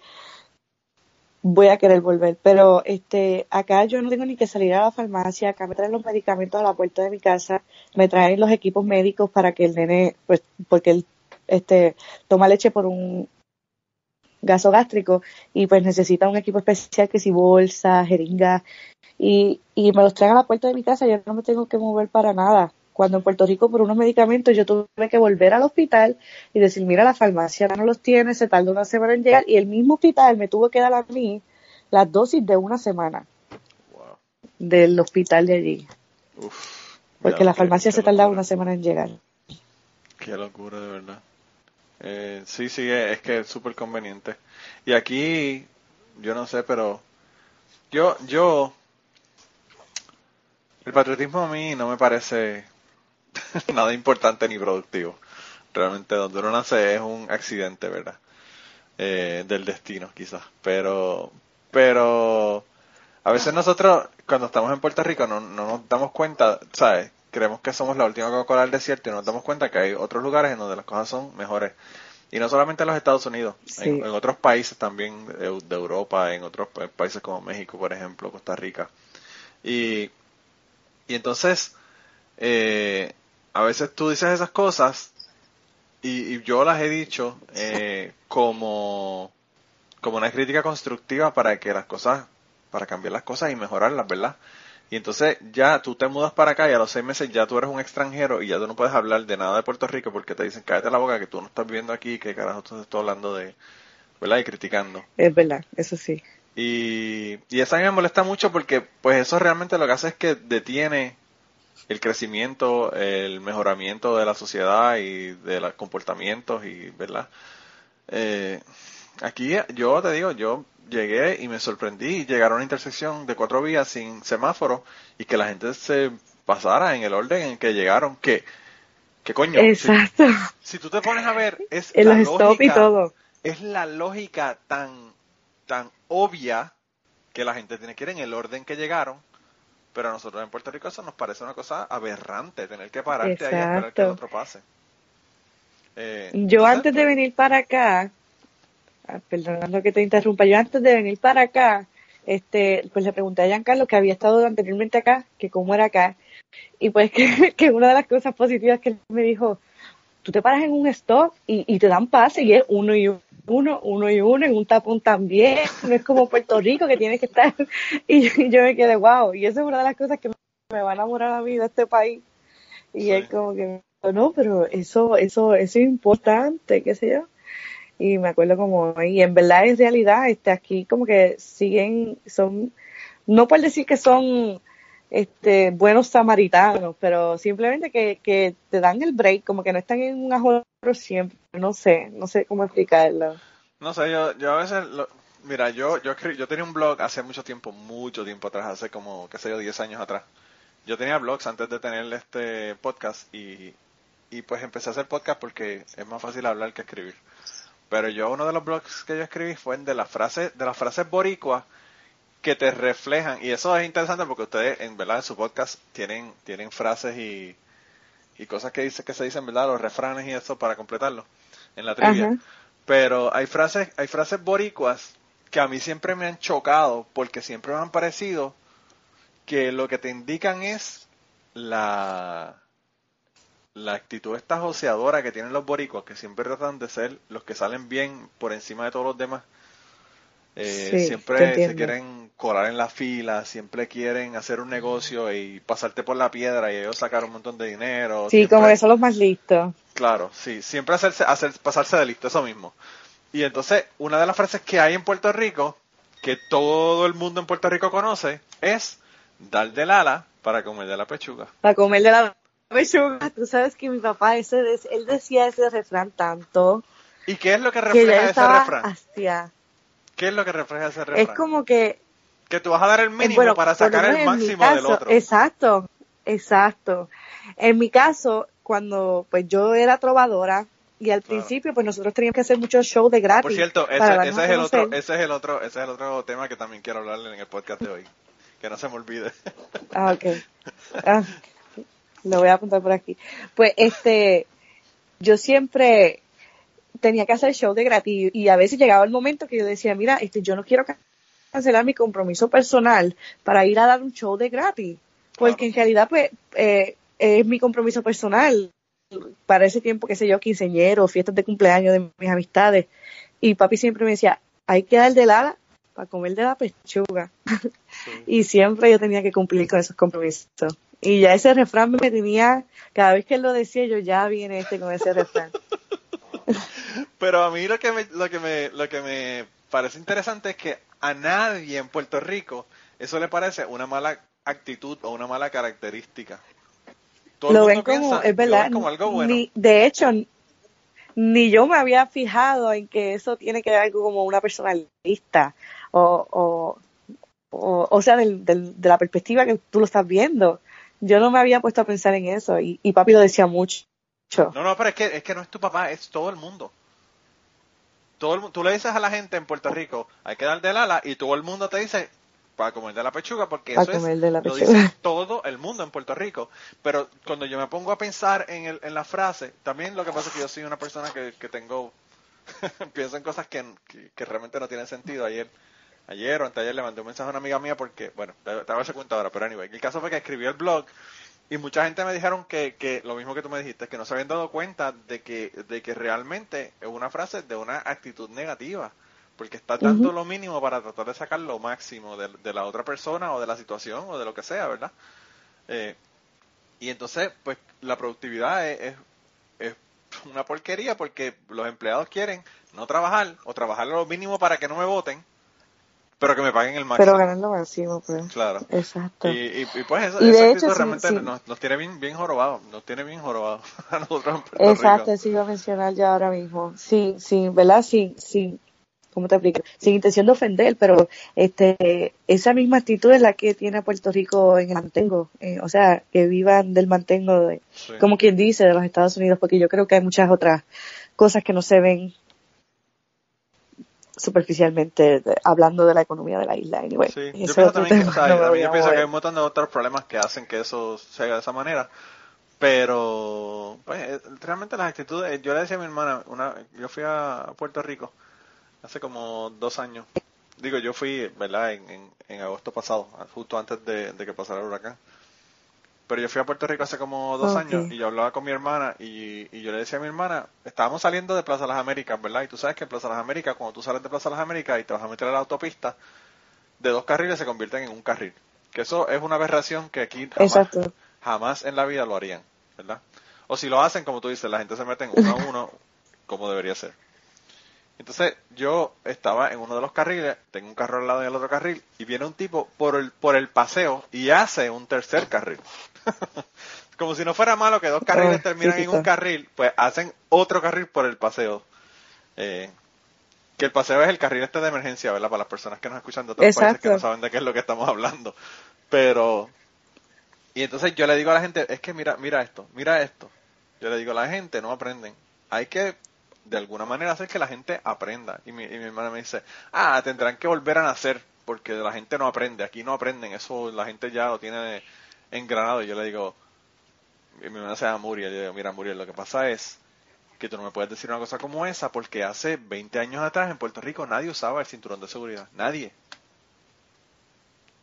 S4: voy a querer volver. Pero este, acá yo no tengo ni que salir a la farmacia, acá me traen los medicamentos a la puerta de mi casa, me traen los equipos médicos para que el nene, pues, porque él este, toma leche por un gaso gástrico y pues necesita un equipo especial que si bolsa, jeringa y, y me los traen a la puerta de mi casa, yo no me tengo que mover para nada. Cuando en Puerto Rico por unos medicamentos yo tuve que volver al hospital y decir, mira, la farmacia no los tiene, se tardó una semana en llegar y el mismo hospital me tuvo que dar a mí las dosis de una semana del hospital de allí. Porque la farmacia se tardaba una semana en llegar.
S3: Qué locura, de verdad. Eh, sí, sí, es que es súper conveniente. Y aquí, yo no sé, pero yo, yo, el patriotismo a mí no me parece [laughs] nada importante ni productivo. Realmente donde uno nace es un accidente, ¿verdad? Eh, del destino, quizás. Pero, pero, a veces nosotros, cuando estamos en Puerto Rico, no, no nos damos cuenta, ¿sabes? creemos que somos la última Coca-Cola del desierto y nos damos cuenta que hay otros lugares en donde las cosas son mejores. Y no solamente en los Estados Unidos, en, otros países también de, Europa, en otros países como México, por ejemplo, Costa Rica. Y, y entonces, eh, a veces tú dices esas cosas y, yo las he dicho eh, como, como una crítica constructiva para que las cosas, para cambiar las cosas y mejorarlas, ¿verdad? Y entonces ya tú te mudas para acá y a los seis meses ya tú eres un extranjero y ya tú no puedes hablar de nada de Puerto Rico porque te dicen cállate la boca que tú no estás viviendo aquí, que carajo tú estás hablando de, ¿verdad? Y criticando.
S4: Es verdad, eso sí.
S3: Y, y eso a mí me molesta mucho porque pues eso realmente lo que hace es que detiene el crecimiento, el mejoramiento de la sociedad y de los comportamientos y, ¿verdad? Eh, aquí yo te digo, yo llegué y me sorprendí llegar a una intersección de cuatro vías sin semáforo y que la gente se pasara en el orden en que llegaron. que ¿Qué coño?
S4: Exacto.
S3: Si, tú te pones a ver, es
S4: la lógica, y todo.
S3: Es la lógica tan, tan obvia que la gente tiene que ir en el orden que llegaron, pero a nosotros en Puerto Rico eso nos parece una cosa aberrante, tener que pararte ahí a esperar que el otro pase.
S4: Eh, Yo antes de venir para acá, Ah, perdonando que te interrumpa, yo antes de venir para acá, este, pues le pregunté a Giancarlo que había estado anteriormente acá, que cómo era acá, y pues [laughs] que, que una de las cosas positivas que él me dijo, tú te paras en un stop y, y te dan pase y es uno y uno, uno y uno, en un tapón también, no es como Puerto Rico que tienes que estar, [laughs] y, yo me quedé wow, y eso es una de las cosas que me va a enamorar a mí de este país, y es como que, no, pero eso, eso, eso es importante, qué sé yo y me acuerdo como, y en verdad es realidad, este, aquí como que siguen, son, no por decir que son este buenos samaritanos, pero simplemente que, que te dan el break, como que no están en un ajoro siempre, no sé, no sé cómo explicarlo.
S3: No sé, yo, yo a veces, mira, yo, yo, yo tenía un blog hace mucho tiempo, mucho tiempo atrás, hace como, qué sé yo, 10 años atrás. Yo tenía blogs antes de tener este podcast y, y pues empecé a hacer podcast porque es más fácil hablar que escribir. Pero yo uno de los blogs que yo escribí fue de las frases, de las frases boricuas que te reflejan, y eso es interesante porque ustedes en verdad en su podcast tienen, tienen frases y, y cosas que dice, que se dicen, ¿verdad? Los refranes y eso para completarlo en la trivia. Pero hay frases, hay frases boricuas que a mí siempre me han chocado porque siempre me han parecido que lo que te indican es la, la actitud esta joseadora que tienen los boricuas, que siempre tratan de ser los que salen bien por encima de todos los demás. Eh, siempre se quieren colar en la fila, siempre quieren hacer un negocio y pasarte por la piedra y ellos sacar un montón de dinero.
S4: Sí, como que son los más listos.
S3: Claro, sí, siempre hacerse, hacer, pasarse de listo, eso mismo. Y entonces, una de las frases que hay en Puerto Rico, que todo el mundo en Puerto Rico conoce, es dar del ala para comer de la pechuga.
S4: Para comer de la pechuga. Tú sabes que mi papá, ese, él decía ese refrán tanto.
S3: ¿Y qué es lo que refleja ese refrán? ¿Qué es lo que refleja ese refrán?
S4: Es como que...
S3: Que tú vas a dar el mínimo para sacar el máximo del otro.
S4: Exacto, exacto. En mi caso, cuando pues yo era trovadora, y al principio pues nosotros teníamos que hacer muchos shows de gratis.
S3: Por cierto, ese, es el otro, ese es el otro, ese es el otro tema que también quiero hablarle en el podcast de hoy. Que no se me olvide. [laughs]
S4: Ah, ok. Ah, lo voy a apuntar por aquí. Pues este, yo siempre tenía que hacer show de gratis y a veces llegaba el momento que yo decía, mira, este, yo no quiero cancelar mi compromiso personal para ir a dar un show de gratis, porque en realidad pues eh, es mi compromiso personal para ese tiempo, qué sé yo, quinceñero, fiestas de cumpleaños de mis amistades. Y papi siempre me decía, hay que dar de ala para comer de la pechuga. [laughs] y siempre yo tenía que cumplir con esos compromisos. Y ya ese refrán me tenía, cada vez que él lo decía, yo ya viene este con ese refrán. [laughs]
S3: Pero a mí lo que me, lo que me, lo que me parece interesante es que a nadie en Puerto Rico eso le parece una mala actitud o una mala característica.
S4: lo ven como, es verdad, algo bueno. de hecho, ni yo me había fijado en que eso tiene que ver algo como una personalista o, o, o, sea, del, de la perspectiva que tú lo estás viendo. Yo no me había puesto a pensar en eso y, y papi lo decía mucho.
S3: No, no, pero es que, es que no es tu papá, es todo el mundo. Todo el, tú le dices a la gente en Puerto Rico, hay que dar del ala, y todo el mundo te dice, para comer de la pechuga, porque eso es, lo dice todo el mundo en Puerto Rico. Pero cuando yo me pongo a pensar en, el, en la frase, también lo que pasa es que yo soy una persona que, que tengo, [laughs] pienso en cosas que, que, realmente no tienen sentido. Ayer ayer o anteayer le mandé un mensaje a una amiga mía porque, bueno, te, voy a cuenta ahora, pero anyway, el caso fue que escribió el blog y mucha gente me dijeron que, que lo mismo que tú me dijiste, que no se habían dado cuenta de que, de que realmente es una frase de una actitud negativa, porque está dando lo mínimo para tratar de sacar lo máximo de, la otra persona o de la situación o de lo que sea, ¿verdad? Eh, y entonces, pues la productividad es, es, una porquería porque los empleados quieren no trabajar o trabajar lo mínimo para que no me voten pero que me paguen el máximo.
S4: Pero ganan lo máximo, pues.
S3: Claro.
S4: Exacto.
S3: Y, y, pues eso, y de hecho, realmente Nos, nos, tiene bien, bien jorobados, nos tiene bien jorobados [laughs] a nosotros
S4: Exacto, sí iba a mencionar ya ahora mismo. Sí, sí, ¿verdad? Sí, sí. ¿Cómo te explico? Sin intención de ofender, pero este esa misma actitud es la que tiene Puerto Rico en el mantengo. Eh, o sea, que vivan del mantengo, de, como quien dice, de los Estados Unidos, porque yo creo que hay muchas otras cosas que no se ven superficialmente hablando de la economía de la isla. Anyway,
S3: sí, yo pienso también que, yo pienso que hay un montón de otros problemas que hacen que eso se haga de esa manera. Pero, pues, eh, realmente las actitudes, yo le decía a mi hermana, una, yo fui a Puerto Rico hace como dos años. Digo, yo fui, ¿verdad?, en, en, agosto pasado, justo antes de que pasara el huracán. Pero yo fui a Puerto Rico hace como dos años y yo hablaba con mi hermana y, yo le decía a mi hermana, estábamos saliendo de Plaza Las Américas, ¿verdad? Y tú sabes que en Plaza Las Américas, cuando tú sales de Plaza Las Américas y te vas a meter a la autopista, de dos carriles se convierten en un carril. Que eso es una aberración que aquí jamás, jamás en la vida lo harían, ¿verdad? O si lo hacen, como tú dices, la gente se mete en uno a uno [laughs] como debería ser. Entonces yo estaba en uno de los carriles, tengo un carro al lado del otro carril y viene un tipo por el, por el paseo y hace un tercer carril. [laughs] Como si no fuera malo que dos carriles
S4: Oh,
S3: terminan en un carril, pues hacen otro carril por el paseo. Eh, que el paseo es el carril este de emergencia, ¿verdad? Para las personas que nos escuchan de otros países que no saben de qué es lo que estamos hablando. Pero, y entonces yo le digo a la gente, es que mira, mira esto, mira esto. Yo le digo a la gente, no aprenden. Hay que, de alguna manera, hacer que la gente aprenda. Y mi, y mi hermana me dice, ah, tendrán que volver a nacer, porque la gente no aprende. Aquí no aprenden, eso la gente ya lo tiene engranado. Y yo le digo, y mi hermana se llama Muriel, yo le digo, mira Muriel, lo que pasa es que tú no me puedes decir una cosa como esa porque hace 20 años atrás en Puerto Rico nadie usaba el cinturón de seguridad, nadie.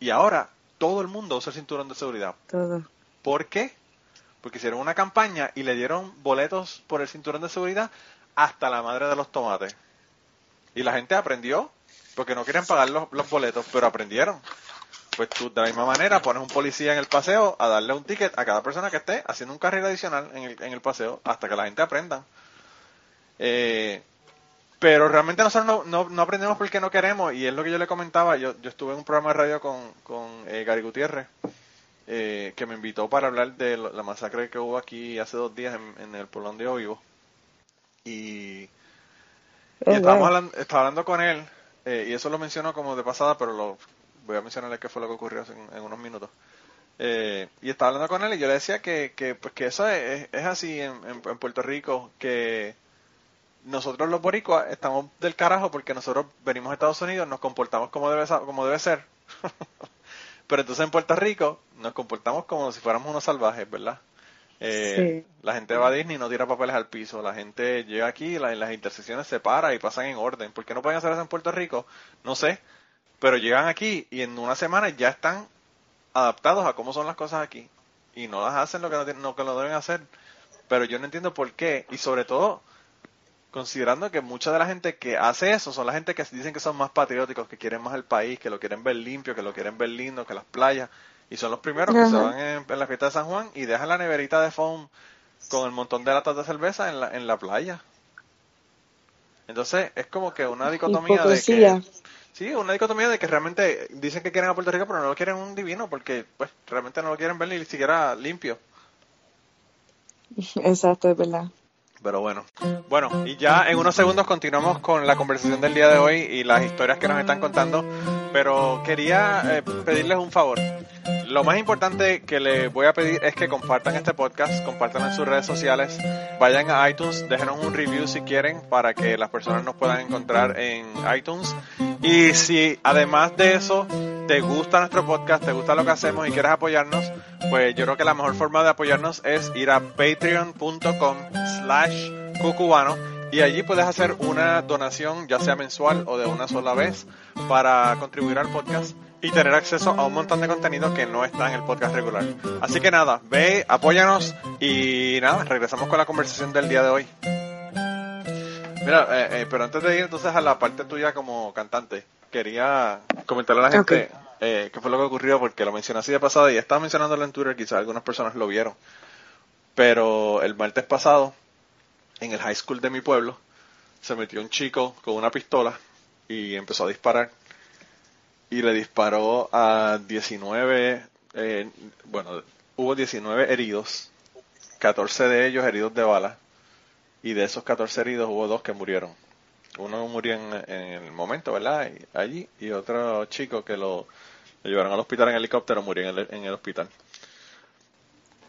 S3: Y ahora todo el mundo usa el cinturón de seguridad.
S4: Todo.
S3: ¿Por qué? Porque hicieron una campaña y le dieron boletos por el cinturón de seguridad hasta la madre de los tomates. Y la gente aprendió, porque no querían pagar los, los boletos, pero aprendieron. Pues tú de la misma manera pones un policía en el paseo a darle un ticket a cada persona que esté haciendo un carril adicional en el, en el paseo hasta que la gente aprenda. Eh, pero realmente nosotros no, no, no aprendemos porque no queremos y es lo que yo le comentaba. Yo, yo estuve en un programa de radio con, con eh, Gary Gutiérrez eh, que me invitó para hablar de la masacre que hubo aquí hace dos días en, en el Polón de Ovivo. Y,
S4: Oh,
S3: y estábamos
S4: wow.
S3: hablando, estaba hablando con él, eh, y eso lo menciono como de pasada, pero lo voy a mencionarle qué fue lo que ocurrió en, en unos minutos. Eh, y estaba hablando con él y yo le decía que, que, pues, que eso es, es así en, en- en Puerto Rico, que nosotros los boricuas estamos del carajo porque nosotros venimos a Estados Unidos, nos comportamos como debe, como debe ser. [laughs] Pero entonces en Puerto Rico nos comportamos como si fuéramos unos salvajes, ¿verdad? Eh, La gente va a Disney y no tira papeles al piso. La gente llega aquí y la- las intersecciones se para y pasan en orden. ¿Por qué no pueden hacer eso en Puerto Rico? No sé. Pero llegan aquí y en una semana ya están adaptados a cómo son las cosas aquí. Y no las hacen lo que no, tienen- lo que lo deben hacer. Pero yo no entiendo por qué. Y sobre todo, considerando que mucha de la gente que hace eso son la gente que dicen que son más patrióticos, que quieren más el país, que lo quieren ver limpio, que lo quieren ver lindo, que las playas. Y son los primeros que se van en, en la fiesta de San Juan y dejan la neverita de foam con el montón de latas de cerveza en la, en la playa. Entonces es como que una dicotomía de que... Sí, una dicotomía de que realmente dicen que quieren a Puerto Rico, pero no lo quieren un divino porque pues realmente no lo quieren ver ni siquiera limpio. [laughs]
S4: Exacto, es verdad.
S3: Pero bueno. Bueno, y ya en unos segundos continuamos con la conversación del día de hoy y las historias que nos están contando. Pero quería eh, pedirles un favor. Lo más importante que les voy a pedir es que compartan este podcast, compartan en sus redes sociales, vayan a iTunes, déjenos un review si quieren para que las personas nos puedan encontrar en iTunes. Y si además de eso te gusta nuestro podcast, te gusta lo que hacemos y quieres apoyarnos, pues yo creo que la mejor forma de apoyarnos es ir a patreon.com slash cucubano y allí puedes hacer una donación ya sea mensual o de una sola vez para contribuir al podcast y tener acceso a un montón de contenido que no está en el podcast regular. Así que nada, ve, apóyanos y nada, regresamos con la conversación del día de hoy. Mira, eh, eh, pero antes de ir entonces a la parte tuya como cantante, quería comentarle a la gente eh, qué fue lo que ocurrió, porque lo mencioné así de pasada y estaba mencionándolo en Twitter, quizás algunas personas lo vieron. Pero el martes pasado, en el high school de mi pueblo, se metió un chico con una pistola y empezó a disparar. Y le disparó a 19, eh, bueno, hubo 19 heridos, 14 de ellos heridos de bala y de esos 14 heridos hubo dos que murieron. Uno murió en, en el momento, ¿verdad? Y- allí, y otro chico que lo, lo llevaron al hospital en helicóptero murió en el, en el hospital.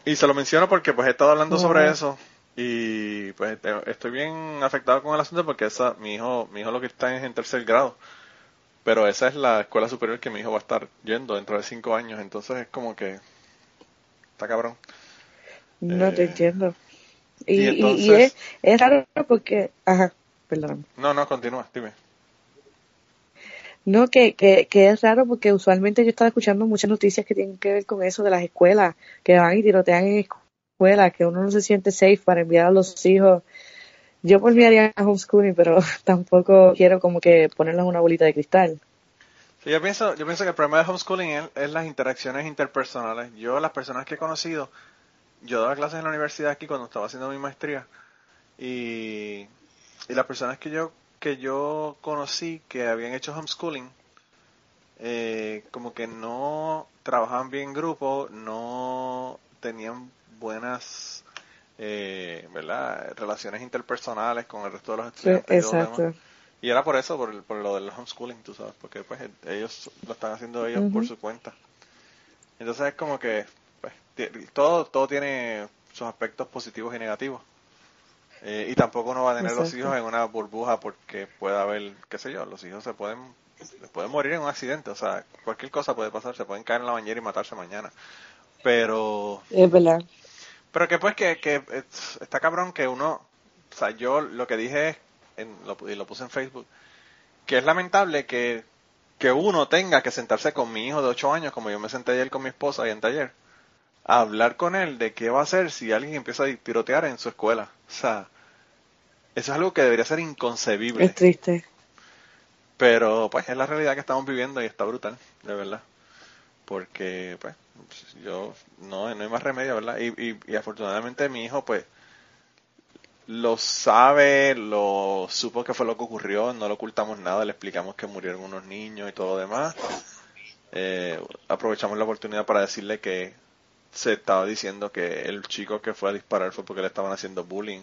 S3: Y se lo menciono porque pues he estado hablando sobre eso y pues eh, estoy bien afectado con el asunto porque esa, mi hijo, mi hijo lo que está es en tercer grado. Pero esa es la escuela superior que mi hijo va a estar yendo dentro de cinco años, entonces es como que está cabrón.
S4: No
S3: Eh,
S4: te entiendo.
S3: Y
S4: es, es raro porque, ajá, perdón.
S3: No, no, continúa, dime.
S4: No, que, que, que es raro porque usualmente yo estaba escuchando muchas noticias que tienen que ver con eso de las escuelas, que van y tirotean en escuelas, que uno no se siente safe para enviar a los hijos. Yo por mí haría homeschooling, pero [laughs] tampoco quiero como que ponerles una bolita de cristal.
S3: Sí, yo pienso, yo pienso que el problema de homeschooling es, es las interacciones interpersonales. Yo, las personas que he conocido, yo daba clases en la universidad aquí cuando estaba haciendo mi maestría y, y las personas que yo que yo conocí que habían hecho homeschooling, eh, como que no trabajaban bien en grupo, no tenían buenas eh, ¿verdad? relaciones interpersonales con el resto de los estudiantes.
S4: Exacto.
S3: Y, era por eso, por, por lo del homeschooling, tú sabes, porque pues ellos lo están haciendo ellos por su cuenta. Entonces es como que pues, todo, todo tiene sus aspectos positivos y negativos. Eh, y tampoco uno va a tener los hijos en una burbuja porque puede haber, qué sé yo, los hijos se pueden, pueden morir en un accidente, o sea, cualquier cosa puede pasar, se pueden caer en la bañera y matarse mañana. Pero...
S4: Es verdad.
S3: Pero que pues que, que está cabrón que uno, o sea, yo lo que dije en, lo, y lo puse en Facebook, que es lamentable que, que uno tenga que sentarse con mi hijo de 8 años, como yo me senté ayer con mi esposa y en taller, a hablar con él de qué va a hacer si alguien empieza a tirotear en su escuela. O sea, eso es algo que debería ser inconcebible.
S4: Es triste.
S3: Pero pues es la realidad que estamos viviendo y está brutal, de verdad. Porque pues yo no, no hay más remedio, ¿verdad? Y, y, afortunadamente mi hijo pues lo sabe, lo supo que fue lo que ocurrió, no lo ocultamos nada, le explicamos que murieron unos niños y todo lo demás. Eh, aprovechamos la oportunidad para decirle que se estaba diciendo que el chico que fue a disparar fue porque le estaban haciendo bullying,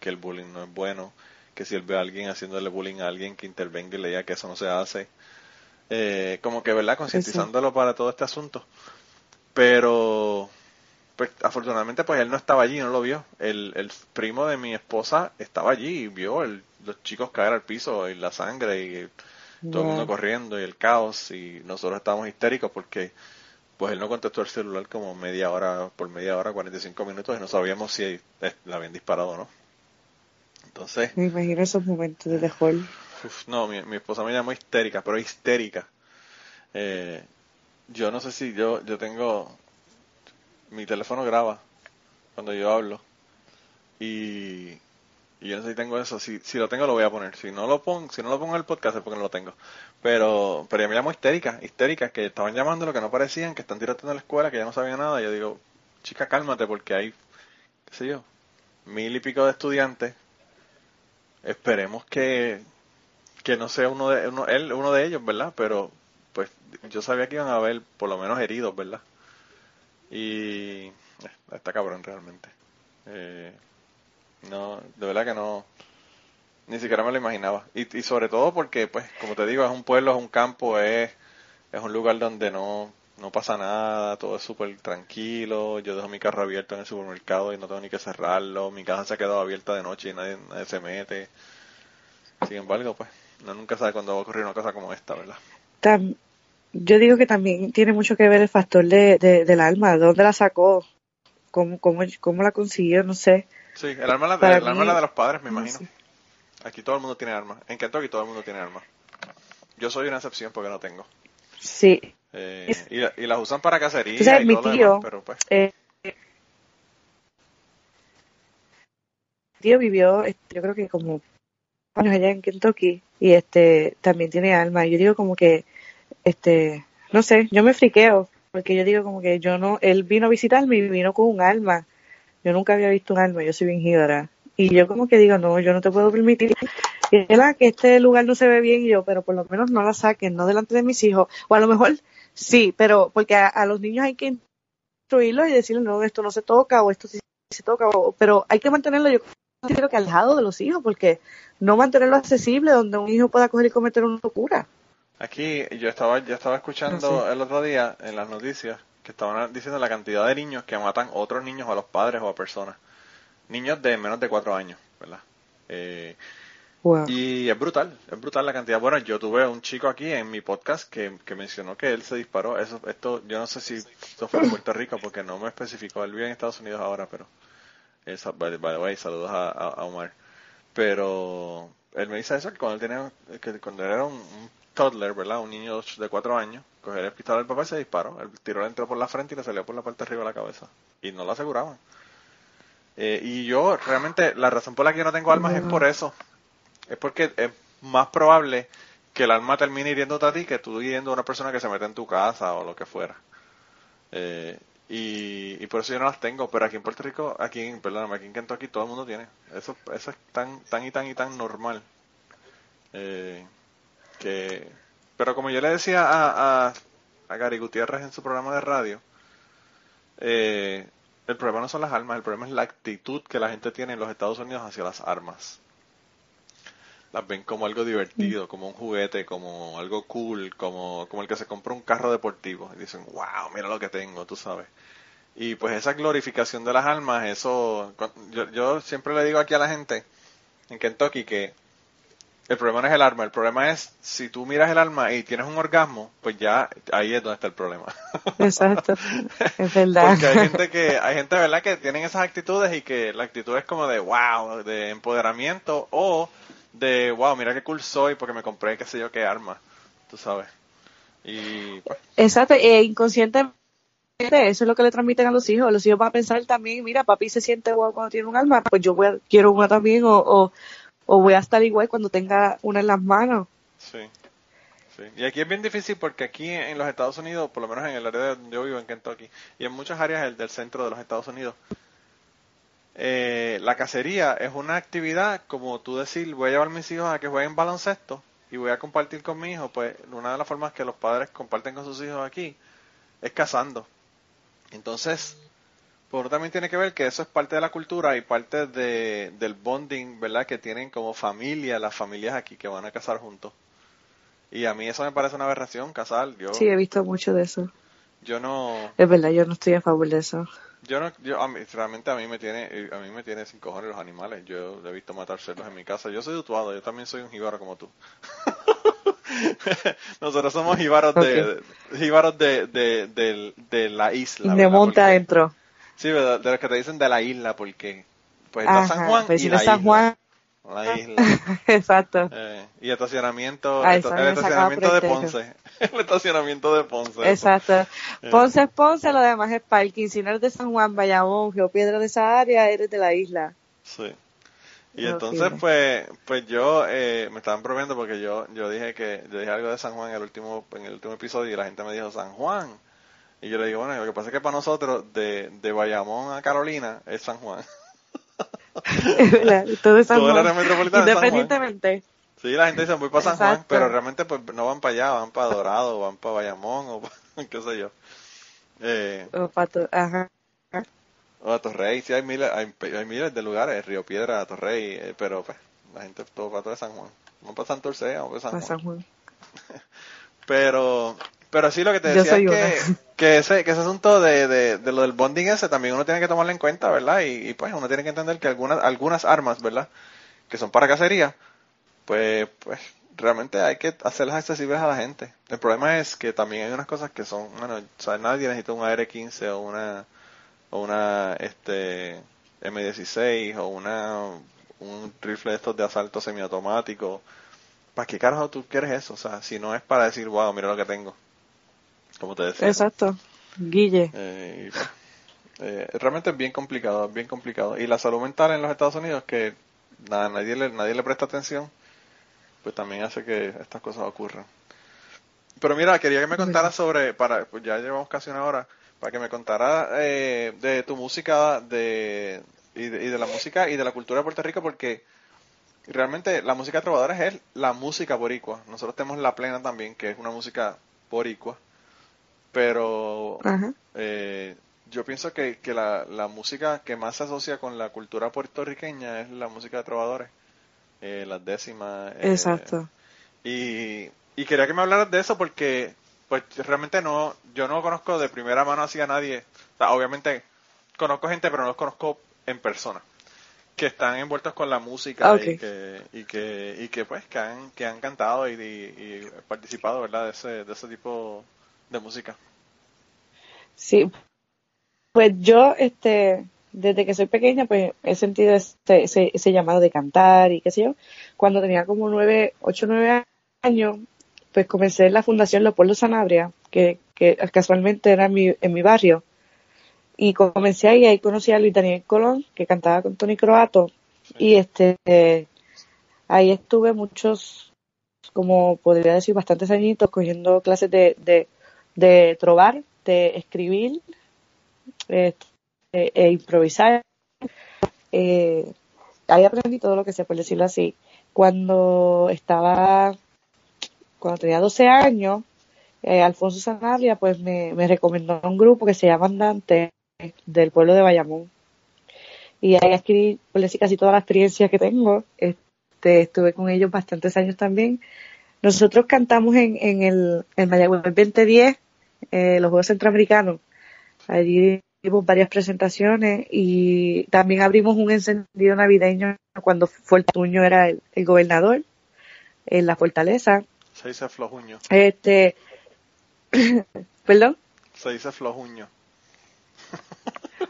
S3: que el bullying no es bueno, que si él ve a alguien haciéndole bullying a alguien que intervenga y le diga que eso no se hace. Eh, como que, ¿verdad? Concientizándolo para todo este asunto. Pero, pues afortunadamente, pues él no estaba allí, no lo vio. El, el primo de mi esposa estaba allí y vio el, los chicos caer al piso y la sangre y todo el mundo corriendo y el caos y nosotros estábamos histéricos porque pues él no contestó el celular como media hora, por media hora, 45 minutos y no sabíamos si le habían disparado o no. Entonces...
S4: Me imagino esos momentos de dejó
S3: no, mi, mi, esposa me llamó histérica, pero histérica. Eh, yo no sé si yo, yo tengo... Mi teléfono graba cuando yo hablo. Y y yo no sé si tengo eso. Si, si lo tengo, lo voy a poner. Si no lo pongo, si no lo pongo en el podcast es porque no lo tengo. Pero, pero ella me llamó histérica, histérica, que estaban llamando lo que no parecían, que están tirando en la escuela, que ya no sabía nada. Y yo digo, chica, cálmate, porque hay, qué sé yo, mil y pico de estudiantes. Esperemos que, que no sea uno de, uno, él, uno de ellos, ¿verdad? Pero, pues, yo sabía que iban a haber por lo menos heridos, ¿verdad? Y, eh, está cabrón realmente. Eh, no, de verdad que no, ni siquiera me lo imaginaba. Y, sobre todo porque, pues, como te digo, es un pueblo, es un campo, es, es un lugar donde no, no pasa nada, todo es súper tranquilo. Yo dejo mi carro abierto en el supermercado y no tengo ni que cerrarlo. Mi casa se ha quedado abierta de noche y nadie, nadie se mete. Sin embargo, pues, uno nunca sabe cuándo va a ocurrir una cosa como esta, ¿verdad?
S4: yo digo que también tiene mucho que ver el factor de, de, del alma, ¿de dónde la sacó? ¿Cómo, cómo, cómo la consiguió? No sé.
S3: Sí, el arma, la de, el arma la de los padres, me imagino. Aquí todo el mundo tiene armas. En Kentucky todo el mundo tiene armas. Yo soy una excepción porque no tengo.
S4: Sí.
S3: Eh, y, y, las usan para cacería.
S4: Sea, y mi tío,
S3: pero pues.
S4: eh, tío vivió, este, yo creo que como años allá en Kentucky y este también tiene armas. Yo digo como que, este, no sé, yo me friqueo porque yo digo como que yo no, él vino a visitarme y vino con un arma yo nunca había visto un alma, yo soy bien Y yo como que digo, no, yo no te puedo permitir. Que este lugar no se ve bien, y yo, pero por lo menos no la saquen, no delante de mis hijos. O a lo mejor sí, pero porque a, los niños hay que instruirlos y decirles, no, esto no se toca, o esto sí se toca, pero hay que mantenerlo, yo creo que alejado de los hijos, porque no mantenerlo accesible donde un hijo pueda coger y cometer una locura.
S3: Aquí yo estaba, yo estaba escuchando el otro día en las noticias que estaban diciendo la cantidad de niños que matan otros niños a los padres o a personas. Niños de menos de cuatro años, ¿verdad? Eh, y es brutal, es brutal la cantidad. Bueno, yo tuve un chico aquí en mi podcast que, que mencionó que él se disparó. Eso, esto, yo no sé si esto fue en Puerto Rico porque no me especificó. Él vive en Estados Unidos ahora, pero. Esa, by, the way, saludos a, Omar. Pero él me dice eso que cuando él tenía, que cuando él era un toddler, ¿verdad? Un niño de cuatro años, cogió el pistola del papá y se disparó. El tiro le entró por la frente y le salió por la parte arriba de la cabeza. Y no lo aseguraban. Eh, y yo, realmente, la razón por la que yo no tengo armas es por eso. Es porque es más probable que el arma termine hiriendo a ti que tú hiriendo a una persona que se mete en tu casa o lo que fuera. Eh, y, y, por eso yo no las tengo, pero aquí en Puerto Rico, aquí en, perdóname, aquí en Kentucky todo el mundo tiene. Eso, eso es tan, tan y tan y tan normal Eh, que, pero como yo le decía a, a, a Gary Gutiérrez en su programa de radio, eh, el problema no son las armas, el problema es la actitud que la gente tiene en los Estados Unidos hacia las armas. Las ven como algo divertido, como un juguete, como algo cool, como, como el que se compra un carro deportivo. Y dicen, wow, mira lo que tengo, tú sabes. Y pues esa glorificación de las armas, eso, yo, yo siempre le digo aquí a la gente en Kentucky que el problema no es el arma, el problema es si tú miras el arma y tienes un orgasmo, pues ya ahí es donde está el problema.
S4: Exacto, [laughs] es verdad.
S3: Porque hay gente que, hay gente, ¿verdad?, que tienen esas actitudes y que la actitud es como de wow, de empoderamiento o de wow, mira qué cool soy porque me compré qué sé yo qué arma, tú sabes. Y pues.
S4: Exacto, e inconscientemente eso es lo que le transmiten a los hijos. Los hijos van a pensar también, mira, papi se siente wow cuando tiene un arma, pues yo voy a, quiero una también o, o o voy a estar igual cuando tenga una en las manos.
S3: Sí. sí. Y aquí es bien difícil porque aquí en los Estados Unidos, por lo menos en el área donde yo vivo, en Kentucky, y en muchas áreas del, centro de los Estados Unidos, eh, la cacería es una actividad como tú decir, voy a llevar mis hijos a que jueguen baloncesto y voy a compartir con mi hijo, pues una de las formas que los padres comparten con sus hijos aquí es cazando. Entonces, pero también tiene que ver que eso es parte de la cultura y parte de, del bonding, ¿verdad? Que tienen como familia, las familias aquí que van a casar juntos. Y a mí eso me parece una aberración, casar. Yo,
S4: sí, he visto mucho de eso.
S3: Yo no...
S4: Es verdad, yo no estoy a favor de eso.
S3: Yo no, yo, a mí, realmente a mí me tiene, a mí me tiene sin cojones los animales. Yo he visto matar cerdos en mi casa. Yo soy dutuado, yo también soy un jíbaro como tú. [laughs] Nosotros somos jíbaros de, jíbaros de, de, de, de, la isla.
S4: De monte adentro.
S3: Sí, de los que te dicen de la isla, porque pues está San Juan
S4: pues
S3: y la
S4: San
S3: isla.
S4: Juan.
S3: La isla. [laughs]
S4: Exacto.
S3: Eh, y estacionamiento, el, estacionamiento de. Ponce. [laughs] El estacionamiento de Ponce.
S4: Exacto.
S3: Eh.
S4: Ponce es Ponce, lo demás es parking. Si no eres de San Juan, Bayamón, Río Piedra de esa área, eres de la isla.
S3: Sí. Y
S4: Es
S3: entonces, pues, pues yo, eh, me estaban bromeando porque yo, yo dije que, yo dije algo de San Juan en el último, en el último episodio y la gente me dijo San Juan. Y yo le digo, bueno, lo que pasa es que para nosotros, de, de Bayamón a Carolina, es San Juan. [laughs]
S4: Todo es San Juan.
S3: área metropolitana de San Juan.
S4: Independientemente.
S3: Sí, la gente dice, voy para San Juan, pero realmente pues no van para allá, van para Dorado, van para Bayamón o pa- [laughs] qué sé yo. Eh,
S4: O pato- Ajá.
S3: o a Torrey, sí hay miles, hay, hay miles de lugares, Río Piedra, Torrey, eh, pero pues la gente todo para todo de San Juan. Vamos para Santurce, vamos para San
S4: para
S3: Juan.
S4: San Juan. [laughs]
S3: Pero, pero sí lo que te decía es que, que ese, que ese asunto de, de, de lo del bonding ese también uno tiene que tomarlo en cuenta, ¿verdad? Y, y, pues uno tiene que entender que algunas, algunas armas, ¿verdad? Que son para cacería, pues, pues realmente hay que hacerlas accesibles a la gente. El problema es que también hay unas cosas que son, bueno, o sea, nadie necesita un AR-15 o una, o una, este, M16 o una, un rifle de estos de asalto semiautomático. ¿Para qué carajo tú quieres eso? O sea, si no es para decir, wow, mira lo que tengo. Como te decía.
S4: Exacto. Guille.
S3: Eh, eh, realmente es bien complicado, bien complicado. Y la salud mental en los Estados Unidos, que nada, nadie, le, nadie le presta atención, pues también hace que estas cosas ocurran. Pero mira, quería que me contaras sobre, para, pues ya llevamos casi una hora, para que me contara eh, de tu música de, y, de, y de la música y de la cultura de Puerto Rico, porque realmente la música de trovadores es la música boricua. Nosotros tenemos la plena también, que es una música boricua, pero eh, yo pienso que, que la, la música que más se asocia con la cultura puertorriqueña es la música de trovadores, eh, las décimas. eh,
S4: Exacto.
S3: y, y quería que me hablaras de eso porque pues realmente no, yo no conozco de primera mano así a nadie. O sea, obviamente conozco gente, pero no los conozco en persona. Que están envueltos con la música y que, y que, y que pues que han, que han cantado y, y- y participado, ¿verdad? De ese, de ese tipo de música.
S4: Sí. Pues yo, este, desde que soy pequeña, pues he sentido este, ese, ese llamado de cantar y qué sé yo. Cuando tenía como nueve, ocho, nueve años, pues comencé en la Fundación Leopoldo Sanabria, que, que casualmente era en mi, en mi barrio. Y comencé ahí, ahí conocí a Luis Daniel Colón, que cantaba con Tony Croato. Y este, ahí estuve muchos, como podría decir, bastantes añitos cogiendo clases de, de trovar, de escribir, eh, e, improvisar. Eh, ahí aprendí todo lo que sé, por decirlo así. Cuando estaba, cuando tenía 12 años, eh, Alfonso Sanabria pues me, me recomendó un grupo que se llama Andante del pueblo de Bayamón. Y ahí escribí, por decir, casi toda la experiencia que tengo. Este, estuve con ellos bastantes años también. Nosotros cantamos en, en el en Mayagüez 2010, eh, los Juegos Centroamericanos. Allí tuvimos varias presentaciones y también abrimos un encendido navideño cuando fue el Tuño era el, gobernador en la fortaleza.
S3: Se dice flojuño.
S4: Este, [clears throat] perdón.
S3: Se dice flojuño. [laughs]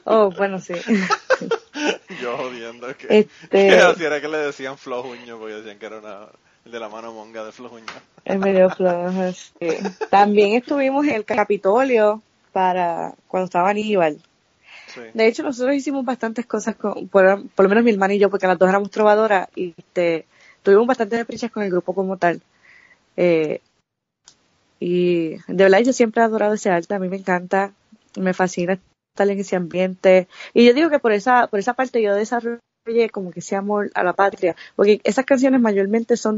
S4: Oh, bueno, sí. [laughs]
S3: Yo jodiendo que,
S4: este... [laughs]
S3: así era que le decían flojuño porque decían que era una de la mano monga de flojuño.
S4: Es medio flojo, sí. También estuvimos en el Capitolio para cuando estaba Aníbal. De hecho, nosotros hicimos bastantes cosas, con, por, lo menos mi hermana y yo, porque las dos éramos trovadoras y este, tuvimos bastantes experiencias con el grupo como tal. Eh, y de verdad yo siempre he adorado ese arte, a mí me encanta, me fascina estar en ese ambiente. Y yo digo que por esa, por esa parte yo desarrollé como que ese amor a la patria, porque esas canciones mayormente son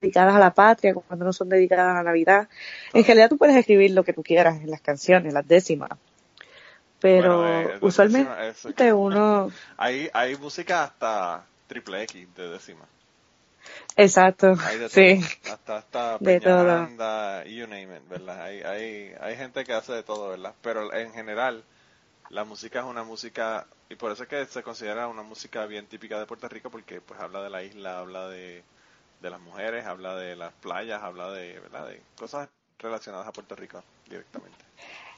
S4: dedicadas a la patria, cuando no son dedicadas a la Navidad. En realidad tú puedes escribir lo que tú quieras en las canciones, las décimas. Pero eh, usualmente uno... [laughs]
S3: Hay, hay música hasta triple X de décimas.
S4: Exacto, sí.
S3: Hasta, hasta de todo. you name it, ¿verdad? Hay, hay, hay gente que hace de todo, ¿verdad? Pero en general, la música es una música, y por eso es que se considera una música bien típica de Puerto Rico, porque pues habla de la isla, habla de, de las mujeres, habla de las playas, habla de, ¿verdad? de cosas relacionadas a Puerto Rico directamente.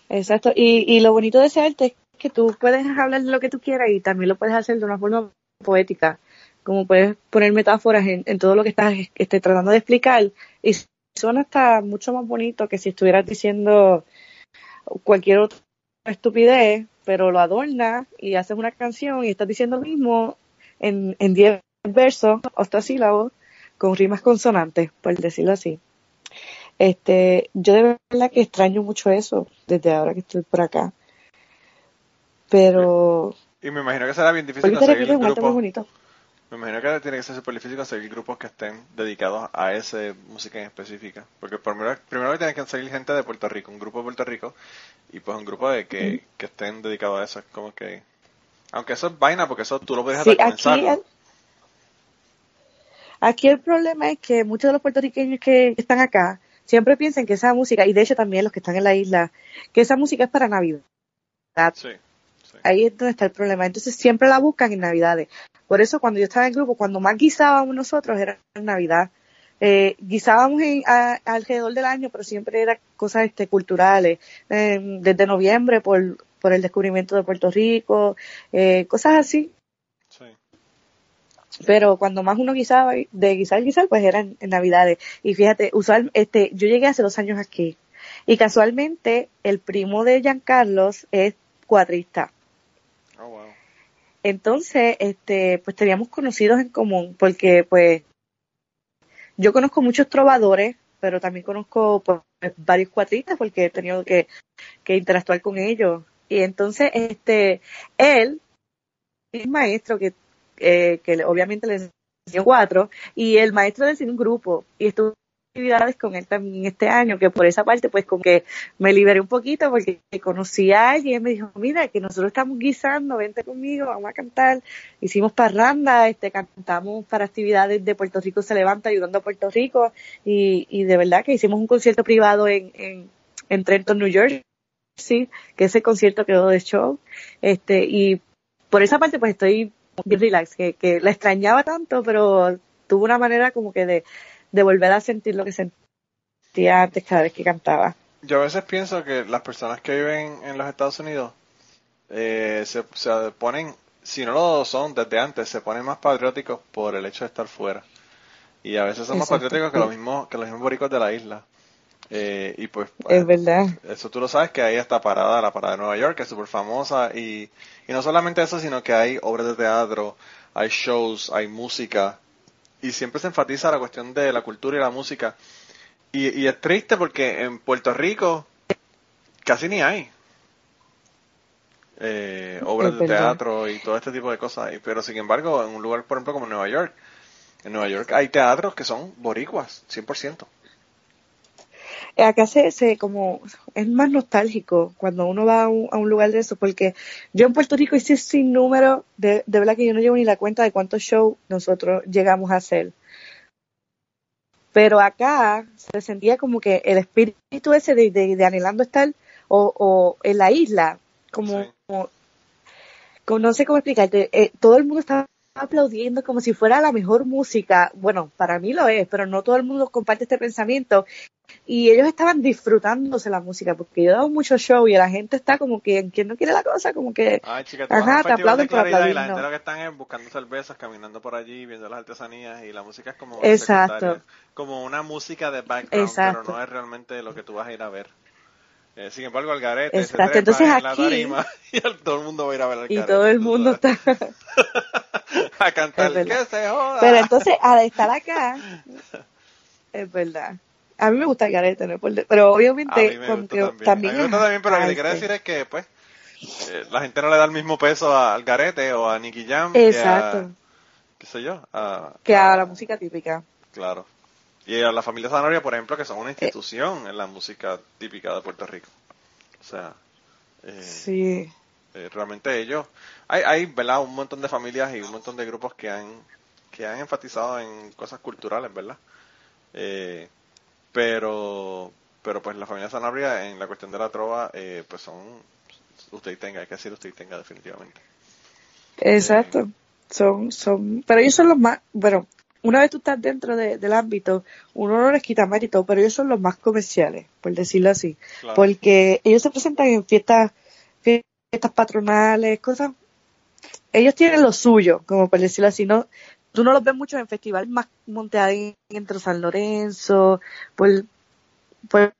S4: Exacto, y, y lo bonito de ese arte es que tú puedes hablar de lo que tú quieras y también lo puedes hacer de una forma poética, como puedes poner metáforas en, en todo lo que estás tratando de explicar y suena hasta mucho más bonito que si estuvieras diciendo cualquier otra estupidez pero lo adornas y haces una canción y estás diciendo lo mismo en 10 versos, octosílabos, con rimas consonantes, por decirlo así. Este, yo de verdad que extraño mucho eso desde ahora que estoy por acá. Pero...
S3: Y me imagino que será bien difícil conseguir grupos... Me imagino que tiene que ser súper difícil conseguir grupos que estén dedicados a esa música en específica. Porque primero, primero que tienes que conseguir gente de Puerto Rico, un grupo de Puerto Rico, y pues un grupo de que, que estén dedicados a eso. como que... Aunque eso es vaina, porque eso tú lo puedes hacer
S4: Aquí el, aquí el problema es que muchos de los puertorriqueños que están acá siempre piensan que esa música, y de hecho también los que están en la isla, que esa música es para Navidad.
S3: Sí.
S4: Ahí es donde está el problema. Entonces siempre la buscan en Navidades. Por eso cuando yo estaba en el grupo, cuando más guisábamos nosotros era en Navidad. Eh, guisábamos en, alrededor del año, pero siempre eran cosas este, culturales. Eh, desde noviembre por, por el descubrimiento de Puerto Rico, eh, cosas así. Sí. Pero cuando más uno guisaba, de guisar, guisar, pues eran en Navidades. Y fíjate, usual, este, yo llegué hace dos años aquí. Y casualmente, el primo de Giancarlos es cuatrista.
S3: Oh,
S4: Entonces, este, pues teníamos conocidos en común, porque pues yo conozco muchos trovadores, pero también conozco pues, varios cuatristas porque he tenido que, que interactuar con ellos. Y entonces, este, él es maestro que, eh, que obviamente le enseñó cuatro, y el maestro le un grupo, y estuvo actividades con él también este año, que por esa parte pues como que me liberé un poquito porque conocí a alguien, me dijo, mira, que nosotros estamos guisando, vente conmigo, vamos a cantar. Hicimos parranda, este, cantamos para actividades de Puerto Rico se levanta ayudando a Puerto Rico y, y de verdad que hicimos un concierto privado en, en, en Trenton, New Jersey, que ese concierto quedó de show. Este, y por esa parte pues estoy bien relax, que, que la extrañaba tanto, pero tuvo una manera como que de, de volver a sentir lo que sentía antes cada vez que cantaba.
S3: Yo a veces pienso que las personas que viven en los Estados Unidos eh, se, se ponen, si no lo son desde antes, se ponen más patrióticos por el hecho de estar fuera. Y a veces son más patrióticos que los mismos, que los mismos boricos de la isla. Eh, y pues,
S4: es verdad.
S3: Eso tú lo sabes que ahí está parada, la parada de Nueva York, que es súper famosa. Y, y no solamente eso, sino que hay obras de teatro, hay shows, hay música y siempre se enfatiza la cuestión de la cultura y la música. Y, es triste porque en Puerto Rico casi ni hay. eh, obras de teatro y todo este tipo de cosas. Pero sin embargo, en un lugar, por ejemplo, como Nueva York, en Nueva York hay teatros que son boricuas, 100%.
S4: Acá se, se como, es más nostálgico cuando uno va a un, a un, lugar de eso, porque yo en Puerto Rico hice sin número, de, de verdad que yo no llevo ni la cuenta de cuántos shows nosotros llegamos a hacer. Pero acá se sentía como que el espíritu ese de, de, de anhelando estar o, o, en la isla, como, sí. como, como, no sé cómo explicarte, eh, todo el mundo estaba aplaudiendo como si fuera la mejor música. Bueno, para mí lo es, pero no todo el mundo comparte este pensamiento. Y ellos estaban disfrutándose la música, porque yo he dado mucho show y la gente está como que, quien no quiere la cosa, como que,
S3: Ay, chica, ajá, te aplauden por aplaudir. Y la gente lo que están es buscando cervezas, caminando por allí, viendo las artesanías y la música es como
S4: Exacto.
S3: como una música de background,
S4: Exacto.
S3: pero no es realmente lo que tú vas a ir a ver. Eh, sin embargo, el garete
S4: Exacto.
S3: se
S4: Entonces
S3: en
S4: aquí,
S3: la tarima [laughs] y todo el mundo va a ir a ver al
S4: y
S3: garete.
S4: todo el mundo está [laughs] [laughs]
S3: a cantar,
S4: Es
S3: que se joda.
S4: Pero entonces, al estar acá, es verdad. A mí me gusta el garete, ¿no? pero
S3: A mí
S4: obviamente
S3: me gusta
S4: que
S3: también.
S4: también,
S3: A mí me gusta también, pero lo que te quiero decir es que, pues, eh, la gente no le da el mismo peso al garete o a Nicky Jam
S4: Exacto.
S3: que a, qué sé yo, a,
S4: que a la música típica.
S3: Claro. Y a la familia Zanahoria, por ejemplo, que son
S4: Eh.
S3: una institución en la música típica de Puerto Rico. O sea, eh,
S4: Sí.
S3: Eh, realmente ellos, hay, hay, ¿verdad? Un montón de familias y un montón de grupos que han, que han enfatizado en cosas culturales, ¿verdad? Eh, pero, pero pues la familia Sanabria en la cuestión de la trova, eh, pues son, usted y tenga, hay que decir usted y tenga definitivamente.
S4: Exacto. Son, son, pero ellos son los más, bueno, una vez tú estás dentro de- del ámbito, uno no les quita mérito, pero ellos son los más comerciales, por decirlo así.
S3: Claro.
S4: Porque ellos se presentan en fiestas, fiestas patronales, cosas. Ellos tienen lo suyo, como por decirlo así, no, tú no los ves mucho en festivales más monteadín entre San Lorenzo, por, por,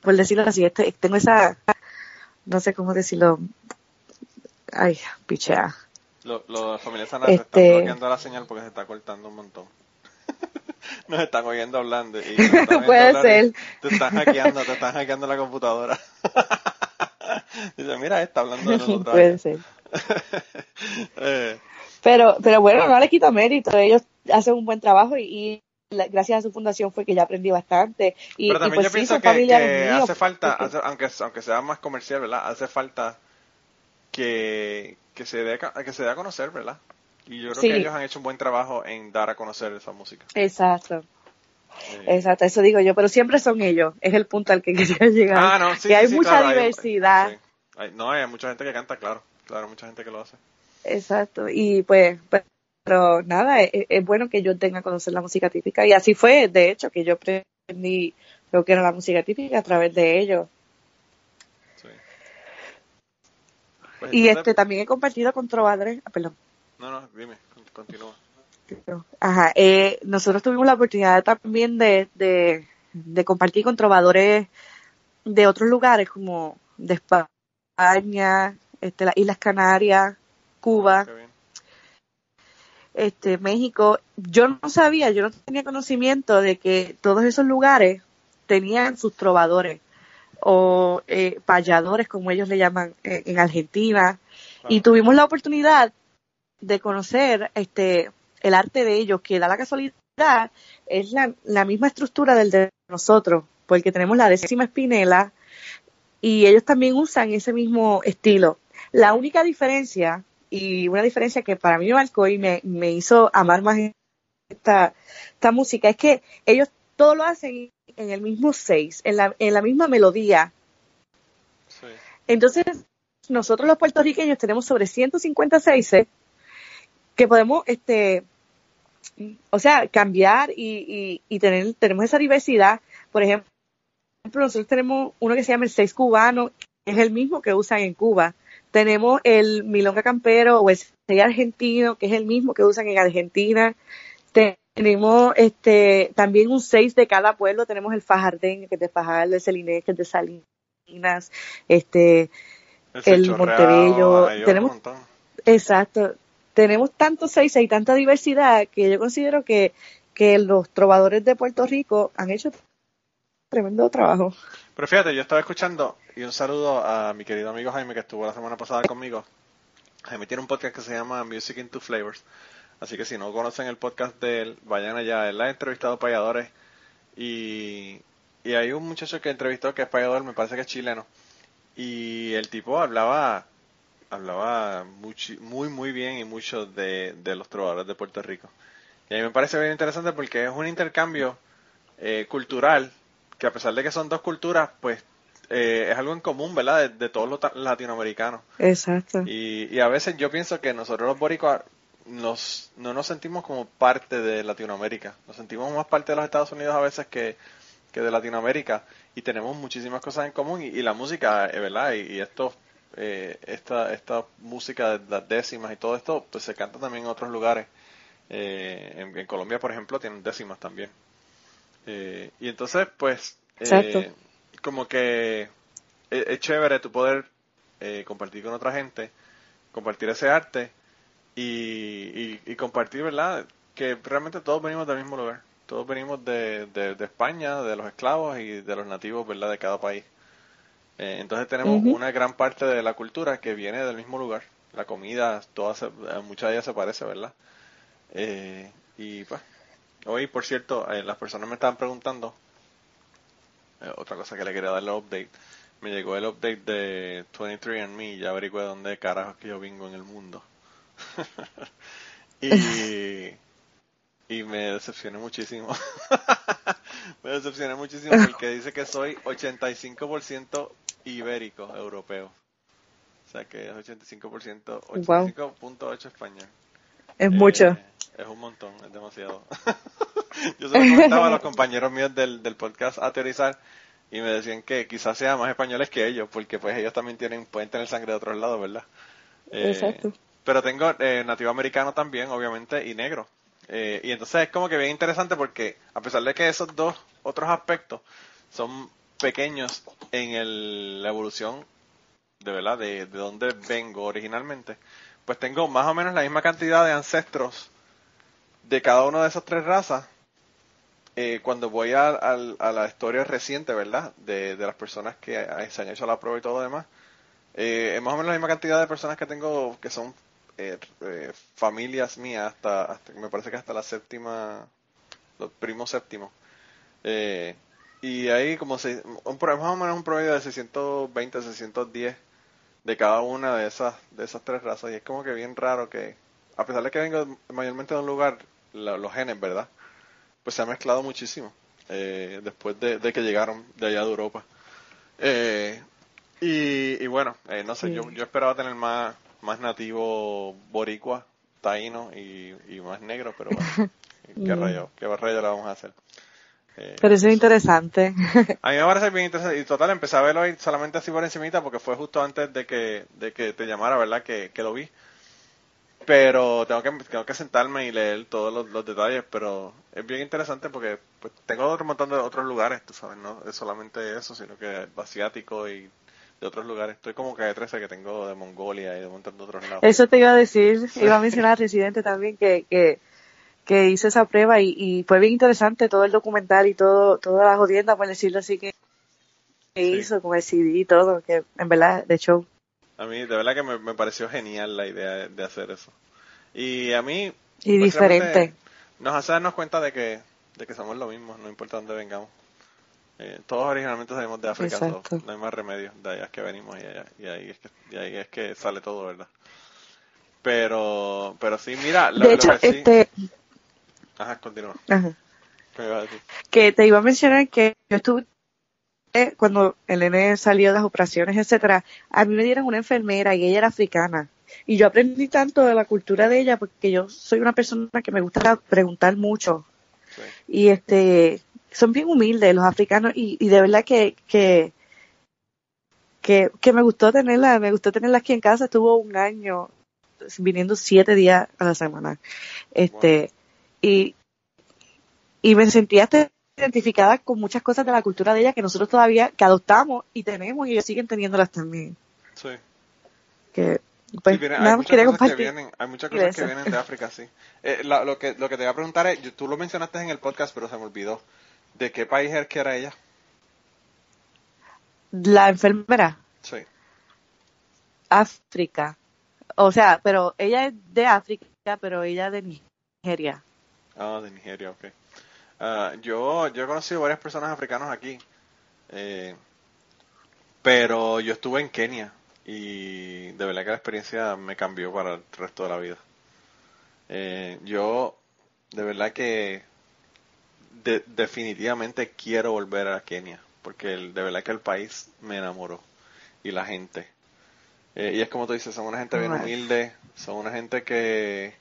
S4: por decirlo así, este, tengo esa, no sé cómo decirlo, ay, pichea.
S3: Lo, lo- la familia Sanabria
S4: Este-
S3: está bloqueando la señal porque se está cortando un montón. [laughs] Nos están oyendo hablando y están [laughs]
S4: Puede
S3: y
S4: ser.
S3: Te están hackeando, te están hackeando la computadora. [laughs] [laughs] Dice, mira, está hablando de nosotros.
S4: Puede ser. [laughs]
S3: Eh,
S4: Pero, pero bueno, no le quito mérito. Ellos hacen un buen trabajo y, y la- gracias a su fundación fue que ya aprendí bastante. Y,
S3: pero
S4: y
S3: también
S4: pues
S3: yo
S4: sí,
S3: pienso que,
S4: familiares
S3: que
S4: míos.
S3: hace falta,
S4: porque-
S3: hace- aunque, aunque sea más comercial, ¿verdad? Hace falta que, que, se dé, a- que se dé a conocer, ¿verdad? Y yo creo
S4: Sí.
S3: que ellos han hecho un buen trabajo en dar a conocer esa música.
S4: Exacto, exacto, eso digo yo, pero siempre son ellos, es el punto al que [laughs] quería llegar.
S3: Ah, no, sí,
S4: que hay
S3: sí,
S4: mucha
S3: claro,
S4: diversidad.
S3: Hay- no, hay mucha gente que canta, claro. Claro, mucha gente que lo hace.
S4: Exacto, y pues, pues, pero nada, es, es bueno que yo tenga a conocer la música típica y así fue, de hecho, que yo aprendí lo que era la música típica a través de ellos.
S3: Sí. Pues
S4: Y este también he compartido con trovadores, ah, perdón.
S3: No, no, dime, con- continúa.
S4: Ajá, eh, nosotros tuvimos la oportunidad también de, de, de compartir con trovadores de otros lugares como de España, este, las Islas Canarias, Cuba,
S3: bien.
S4: este, México. Yo no sabía, yo no tenía conocimiento de que todos esos lugares tenían sus trovadores o eh, payadores, como ellos le llaman eh, en Argentina. Y tuvimos la oportunidad de conocer este el arte de ellos, que da la casualidad, es la, la misma estructura del de nosotros, porque tenemos la décima espinela y ellos también usan ese mismo estilo. La única diferencia, y una diferencia que para mí me marcó y me, me hizo amar más esta, esta música, es que ellos todo lo hacen en el mismo seis, en la, en la misma melodía.
S3: Sí.
S4: Entonces, nosotros los puertorriqueños tenemos sobre 156 que podemos, este, o sea, cambiar y, y, y tener, tenemos esa diversidad. Por ejemplo, nosotros tenemos uno que se llama el seis cubano, que es el mismo que usan en Cuba. Tenemos el milonga campero o el seis argentino, que es el mismo que usan en Argentina. Tenemos este también un seis de cada pueblo. Tenemos el fajardeño, que es de Fajardo, el celinés, que es de Salinas, este, el
S3: Sechorreado,
S4: Montebello, tenemos-. Exacto. Tenemos tantos seis y tanta diversidad que yo considero que, que los trovadores de Puerto Rico han hecho tremendo trabajo.
S3: Pero fíjate, yo estaba escuchando y un saludo a mi querido amigo Jaime que estuvo la semana pasada conmigo. Jaime tiene un podcast que se llama Music into Flavors. Así que si no conocen el podcast de él, vayan allá. Él ha entrevistado payadores y, y hay un muchacho que entrevistó que es payador, me parece que es chileno. Y el tipo hablaba hablaba muy, muy, muy bien y mucho de, de los trovadores de Puerto Rico. Y a mí me parece bien interesante porque es un intercambio eh, cultural que a pesar de que son dos culturas, pues eh, es algo en común, ¿verdad? De, todos los latinoamericanos.
S4: Exacto.
S3: Y, y, a veces yo pienso que nosotros los boricuas nos, no nos sentimos como parte de Latinoamérica. Nos sentimos más parte de los Estados Unidos a veces que, que de Latinoamérica. Y tenemos muchísimas cosas en común. Y, la música, eh, ¿verdad? Y, esto, eh, esta, esta música de las décimas y todo esto, pues se canta también en otros lugares. Eh, en, Colombia, por ejemplo, tienen décimas también. Eh, y entonces, pues, eh, como que es, chévere tu poder eh, compartir con otra gente, compartir ese arte y, y, compartir, ¿verdad? Que realmente todos venimos del mismo lugar. Todos venimos de, de, España, de los esclavos y de los nativos, ¿verdad? De cada país. entonces tenemos una gran parte de la cultura que viene del mismo lugar. La comida, toda muchas de ellas se parece, ¿verdad? y pues Hoy, por cierto, eh, las personas me estaban preguntando, eh, otra cosa que le quería dar el update, me llegó el update de 23andMe y ya averigué dónde carajo que yo vengo en el mundo. [laughs] y, y me decepcioné muchísimo. [laughs] me decepcioné muchísimo porque dice que soy 85% ibérico, europeo. O sea que es 85%, 85.8 español.
S4: Es mucho. Eh,
S3: es un montón, es demasiado. [laughs] Yo se lo comentaba a los compañeros míos del, del podcast a teorizar y me decían que quizás sean más españoles que ellos, porque pues ellos también tienen pueden tener sangre de otros lados, ¿verdad?
S4: Eh, Exacto.
S3: Pero tengo eh, nativo americano también, obviamente, y negro. Eh, y entonces es como que bien interesante porque a pesar de que esos dos otros aspectos son pequeños en el, la evolución de verdad de, de donde vengo originalmente, pues tengo más o menos la misma cantidad de ancestros de cada una de esas tres razas, eh, cuando voy a, la historia reciente, ¿verdad? De, las personas que se han hecho la prueba y todo lo demás, eh, es más o menos la misma cantidad de personas que tengo que son eh, familias mías, hasta, me parece que hasta la séptima, los primos séptimos. y ahí como se, un, más o menos un promedio de 620, 610 de cada una de esas, de esas tres razas. Y es como que bien raro que, a pesar de que vengo mayormente de un lugar los genes, ¿verdad? Pues se ha mezclado muchísimo eh, después de, que llegaron de allá de Europa. Eh, y, bueno, eh, no sé, yo, yo esperaba tener más, más nativo boricua, taíno y, más negro, pero bueno, [laughs] qué rayo, qué rayo le vamos a hacer.
S4: Pero eso es interesante.
S3: A mí me parece bien interesante. Y total, empecé a verlo hoy solamente así por encimita porque fue justo antes de que, de que te llamara, ¿verdad? Que, que lo vi. Pero tengo que, tengo que sentarme y leer todos los, detalles, pero es bien interesante porque pues, tengo otro montón de otros lugares, tú sabes, no es solamente eso, sino que asiático y de otros lugares. Estoy como que de 13 que tengo de Mongolia y de un montón de otros lados.
S4: Eso te iba a decir, iba a mencionar Residente también que, que, que hizo esa prueba y, y fue bien interesante todo el documental y todo toda la jodienda, por decirlo así, que, hizo con el CD y todo, que en verdad de show.
S3: A mí, de verdad que me, pareció genial la idea de, hacer eso. Y a mí...
S4: Y diferente.
S3: Nos hace darnos cuenta de que, de que somos lo mismo, no importa dónde vengamos. Eh, todos originalmente salimos de África, no hay más remedio, de allá es que venimos y, ahí, es que, ahí es que sale todo, ¿verdad? Pero, pero sí, mira,
S4: lo, de hecho, que este...
S3: Ajá, continúa.
S4: Que te iba a mencionar que yo estuve cuando el nene salió de las operaciones, etcétera, a mí me dieron una enfermera y ella era africana. Y yo aprendí tanto de la cultura de ella porque yo soy una persona que me gusta preguntar mucho. Y este, son bien humildes los africanos y, y de verdad que, que, que, me gustó tenerla, me gustó tenerla aquí en casa. Estuvo un año viniendo siete días a la semana. Este, y, y me sentía identificada con muchas cosas de la cultura de ella que nosotros todavía que adoptamos y tenemos y ellos siguen teniéndolas también.
S3: Sí.
S4: Que pues,
S3: hay, muchas cosas que vienen, hay muchas cosas que vienen de África, sí. Eh, lo, que, lo que te voy a preguntar es, tú lo mencionaste en el podcast, pero se me olvidó. ¿De qué país es que era ella?
S4: La enfermera.
S3: Sí.
S4: África. O sea, pero ella es de África, pero ella es de Nigeria.
S3: Ah, de Nigeria, ok. Ah, yo, yo he conocido varias personas africanas aquí, eh, pero yo estuve en Kenia y de verdad que la experiencia me cambió para el resto de la vida. Eh, yo, de verdad que definitivamente quiero volver a Kenia, porque de verdad que el país me enamoró y la gente. Eh, y es como tú dices, son una gente bien humilde, son una gente que...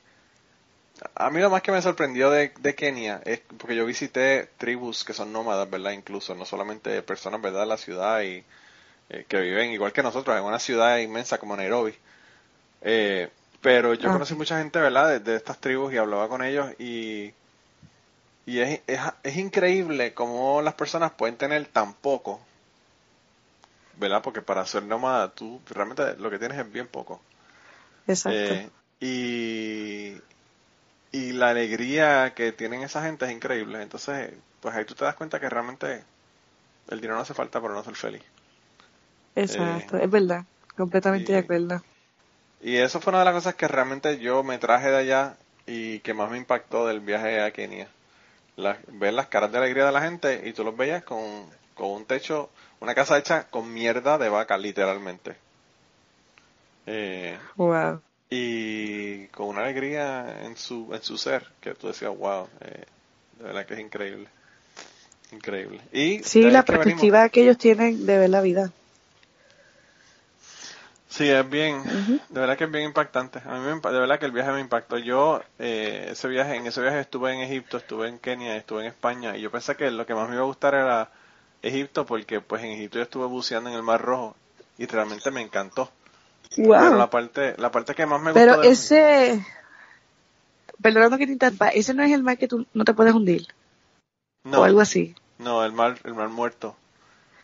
S3: A mí lo más que me sorprendió de, Kenia es porque yo visité tribus que son nómadas, ¿verdad? Incluso, no solamente personas, ¿verdad? De la ciudad y eh, que viven igual que nosotros en una ciudad inmensa como Nairobi. Eh, pero yo ah. conocí mucha gente, ¿verdad? De, estas tribus y hablaba con ellos y, y es, es, es increíble cómo las personas pueden tener tan poco ¿verdad? Porque para ser nómada tú realmente lo que tienes es bien poco.
S4: Exacto.
S3: Eh, y, y la alegría que tienen esa gente es increíble. Entonces, pues ahí tú te das cuenta que realmente el dinero no hace falta para no ser feliz.
S4: Exacto, es verdad, completamente de acuerdo.
S3: Y eso fue una de las cosas que realmente yo me traje de allá y que más me impactó del viaje a Kenia. ver las caras de alegría de la gente y tú los veías con, con un techo una casa hecha con mierda de vaca, literalmente. Eh,
S4: wow.
S3: Y con una alegría en su, en su ser, que tú decías, wow, eh, de verdad que es increíble. Increíble. Y
S4: sí, la perspectiva que ellos tienen de ver la vida.
S3: Sí, es bien, de verdad que es bien impactante. A mí de verdad que el viaje me impactó. Yo, eh, ese viaje, en ese viaje estuve en Egipto, estuve en Kenia, estuve en España y yo pensé que lo que más me iba a gustar era Egipto porque pues en Egipto yo estuve buceando en el Mar Rojo y realmente me encantó. Pero la parte, la parte que más me
S4: gustó. Pero ese, perdonando que te interrumpa, ese no es el mar que tú no te puedes hundir. No. O algo así.
S3: No, el mar, el mar muerto.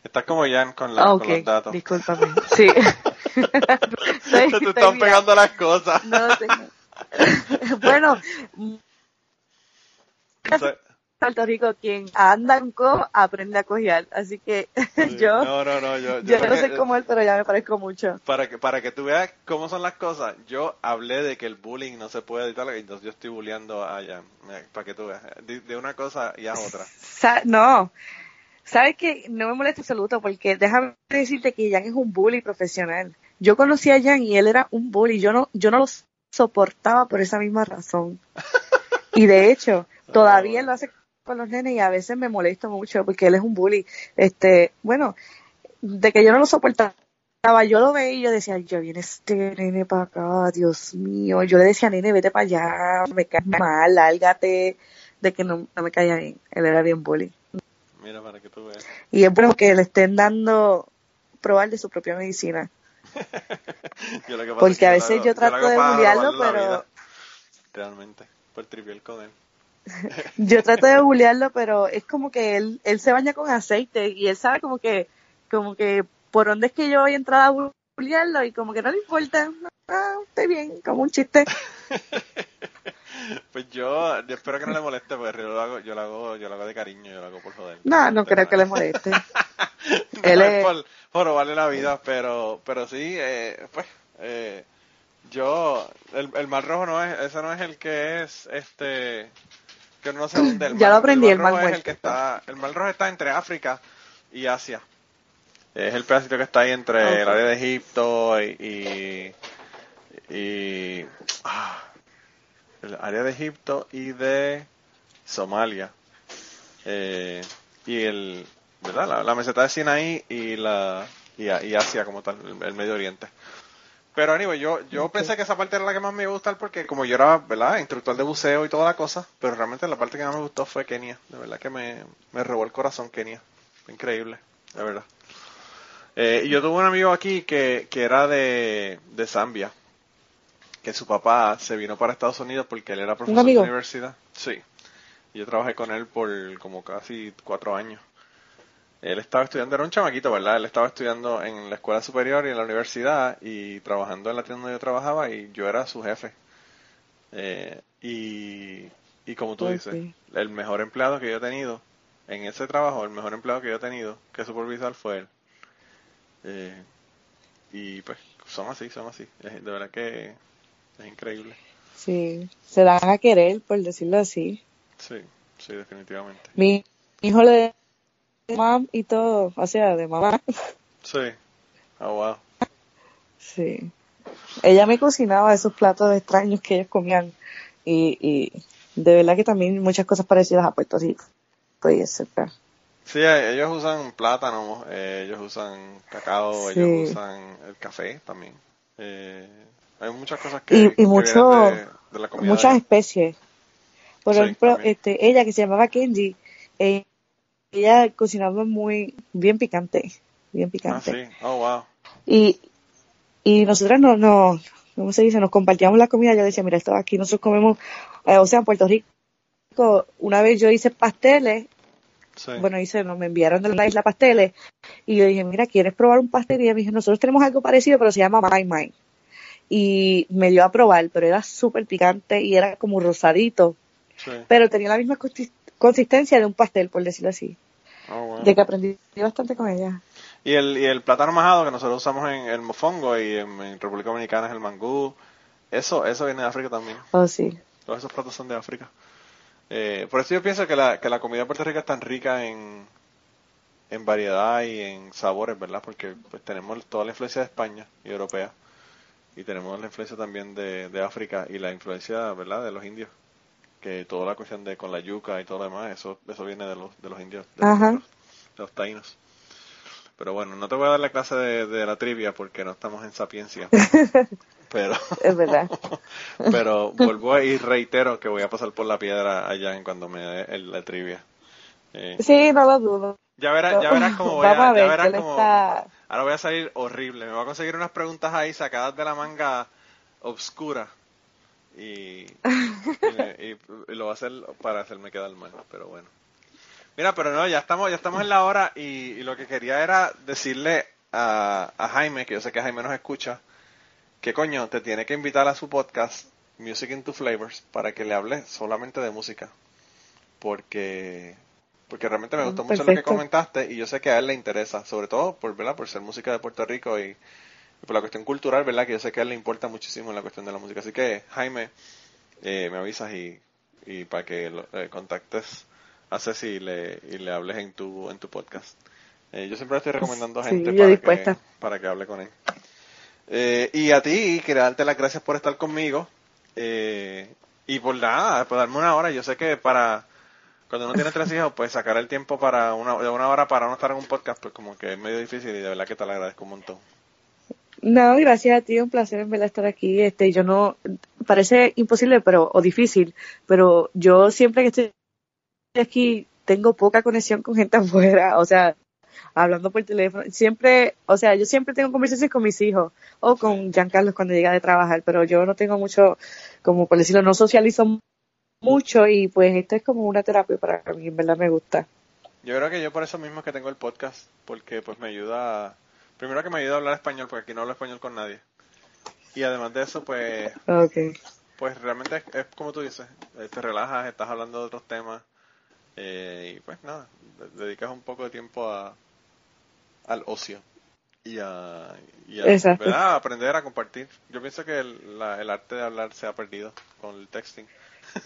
S3: Estás como Jan con, la, con los datos.
S4: Discúlpame. [laughs] Sí.
S3: te [laughs] están pegando las cosas. No, [laughs]
S4: bueno, Puerto Rico quien anda en co aprende a cojear. Así que [laughs] yo,
S3: no, no, no, yo,
S4: yo, no sé cómo él, pero ya me parezco mucho.
S3: Para que, para que tú veas cómo son las cosas, yo hablé de que el bullying no se puede editar, entonces yo estoy bulleando a Jan, para que tú veas, de, una cosa y a otra. [laughs]
S4: no, sabes que no me molesta absoluto porque déjame decirte que Jan es un bully profesional. Yo conocí a Jan y él era un bully, yo no, yo no lo soportaba por esa misma razón. [laughs] Y de hecho, todavía lo hace con los nenes y a veces me molesto mucho porque él es un bully. Este, bueno, de que yo no lo soportaba, yo lo veía y yo decía, yo viene este nene para acá, Dios mío. Yo le decía, nene, vete para allá, me caes mal, lárgate, de que no, me caía bien. Él era bien bully.
S3: Mira, para que tú veas.
S4: Y es bueno que le estén dando probar de su propia medicina. Porque a veces yo, trato de bullearlo, pero...
S3: Realmente, por trivial con él.
S4: Yo trato de bulearlo, pero es como que él, él se baña con aceite y él sabe como que, como que por dónde es que yo voy a entrar a bulearlo y como que no le importa. Ah, estoy bien, como un chiste.
S3: pues yo, espero que no le moleste, porque yo lo hago, yo lo hago, yo lo hago de cariño, yo lo hago por joder.
S4: No, no creo que le moleste. [laughs]
S3: él es... por, por robarle la vida, pero, pero sí, eh, pues, eh, yo, el, el mar rojo no es, ese no es el que es, este, que no se [laughs] hunde. El
S4: ya lo aprendí, el
S3: mar, rojo es el que está, el mar rojo está entre África y Asia. Es el pedacito que está ahí entre el área de Egipto y, y, ah, el área de Egipto y de Somalia. Eh, y el, ¿verdad? La, meseta de Sinaí y la y, y Asia como tal, el Medio Oriente. Pero anyway, yo, yo pensé que esa parte era la que más me iba a gustar porque como yo era, ¿verdad? Instructor de buceo y toda la cosa, pero realmente la parte que más me gustó fue Kenia. De verdad que me, me robó el corazón Kenia. Increíble, de verdad. Eh, y yo tuve un amigo aquí que, que era de, de Zambia, que su papá se vino para Estados Unidos porque él era profesor de universidad. Sí. Y yo trabajé con él por como casi cuatro años. Él estaba estudiando, era un chamaquito, ¿verdad? Él estaba estudiando en la escuela superior y en la universidad y trabajando en la tienda donde yo trabajaba y yo era su jefe. Eh, y, y como tú dices, el mejor empleado que yo he tenido en ese trabajo, el mejor empleado que yo he tenido que supervisar fue él. Eh, y pues son así, son así. de verdad que es increíble.
S4: Sí, se dan a querer, por decirlo así.
S3: Sí, sí, definitivamente.
S4: Mi hijo le mamá y todo, o sea, de mamá.
S3: Sí, oh wow.
S4: Sí. Ella me cocinaba esos platos extraños que ellos comían y, y de verdad que también muchas cosas parecidas a Puerto Rico. Pues,
S3: Sí, ellos usan plátano, eh, ellos usan cacao, ellos usan el café también. Eh, hay muchas cosas que,
S4: y, mucho, de, la comida muchas especies. Por ejemplo, este, ella que se llamaba Kenji, eh, ella cocinaba muy bien picante, bien picante.
S3: Ah, sí, oh wow.
S4: Y, y nosotras no, no, ¿cómo se dice? Nos compartíamos la comida. Yo decía, mira, esto aquí nosotros comemos, eh, o sea, en Puerto Rico, una vez yo hice pasteles bueno, hice, no, me enviaron de la isla pasteles y yo dije, mira, ¿quieres probar un pastel? Y ella me dijo, nosotros tenemos algo parecido, pero se llama My My. Y me dio a probar, pero era súper picante y era como rosadito. Pero tenía la misma consistencia de un pastel, por decirlo así. Oh, de que aprendí bastante con ella.
S3: Y el, y el plátano majado que nosotros usamos en el mofongo y en, República Dominicana es el mangú, eso, eso viene de África también.
S4: Oh, sí.
S3: Todos esos platos son de África. Eh, por eso yo pienso que la, que la comida de Puerto Rico es tan rica en, en variedad y en sabores, ¿verdad? Porque pues tenemos toda la influencia de España y europea y tenemos la influencia también de, de África y la influencia, ¿verdad? De los indios. Que toda la cuestión de con la yuca y todo lo demás, eso, eso viene de los, de los indios, de, Los, taínos. Pero bueno, no te voy a dar la clase de, de la trivia porque no estamos en sapiencia. [laughs] pero
S4: es verdad. [laughs]
S3: pero vuelvo y reitero que voy a pasar por la piedra allá en cuando me dé la trivia.
S4: Eh, sí no lo dudo.
S3: Ya verás ya verás cómo voy a, ya verás cómo ahora voy a salir horrible. Me voy a conseguir unas preguntas ahí sacadas de la manga obscura [laughs] y, y, lo voy a hacer para hacerme quedar mal pero bueno mira pero no ya estamos ya estamos en la hora y, lo que quería era decirle a, a Jaime que yo sé que Jaime nos escucha ¿Qué coño te tiene que invitar a su podcast Music into Flavors para que le hable solamente de música. Porque porque realmente me gustó mucho lo que comentaste y yo sé que a él le interesa, sobre todo por ¿verdad? por ser música de Puerto Rico y, por la cuestión cultural, ¿verdad? Que yo sé que a él le importa muchísimo la cuestión de la música. Así que, Jaime, eh, me avisas y, y para que lo, eh, contactes a Ceci y le, y le hables en tu, en tu podcast. Eh, yo siempre estoy recomendando a gente para, que, para que hable con él. Eh, y a ti, quería darte las gracias por estar conmigo. Eh, y por nada, por darme una hora. Yo sé que para cuando uno tiene tres [laughs] hijos, pues sacar el tiempo para una, de una hora para no estar en un podcast, pues como que es medio difícil y de verdad que te lo agradezco un montón.
S4: No, gracias a ti, un placer en verdad estar aquí. Este, yo no, parece imposible, pero, o difícil, pero yo siempre que estoy aquí tengo poca conexión con gente [laughs] afuera, o sea, hablando por teléfono. Siempre, o sea, yo siempre tengo conversaciones con mis hijos o con Giancarlo cuando llega de trabajar, pero yo no tengo mucho, como por decirlo, no socializo mucho y pues esto es como una terapia para mí, en verdad me gusta.
S3: Yo creo que yo por eso mismo que tengo el podcast, porque pues me ayuda, primero que me ayuda a hablar español, porque aquí no hablo español con nadie. Y además de eso, pues, pues realmente es, como tú dices, eh, te relajas, estás hablando de otros temas, eh, y pues nada, dedicas un poco de tiempo a, al ocio y a, aprender a compartir. Yo pienso que el, el, arte de hablar se ha perdido con el texting.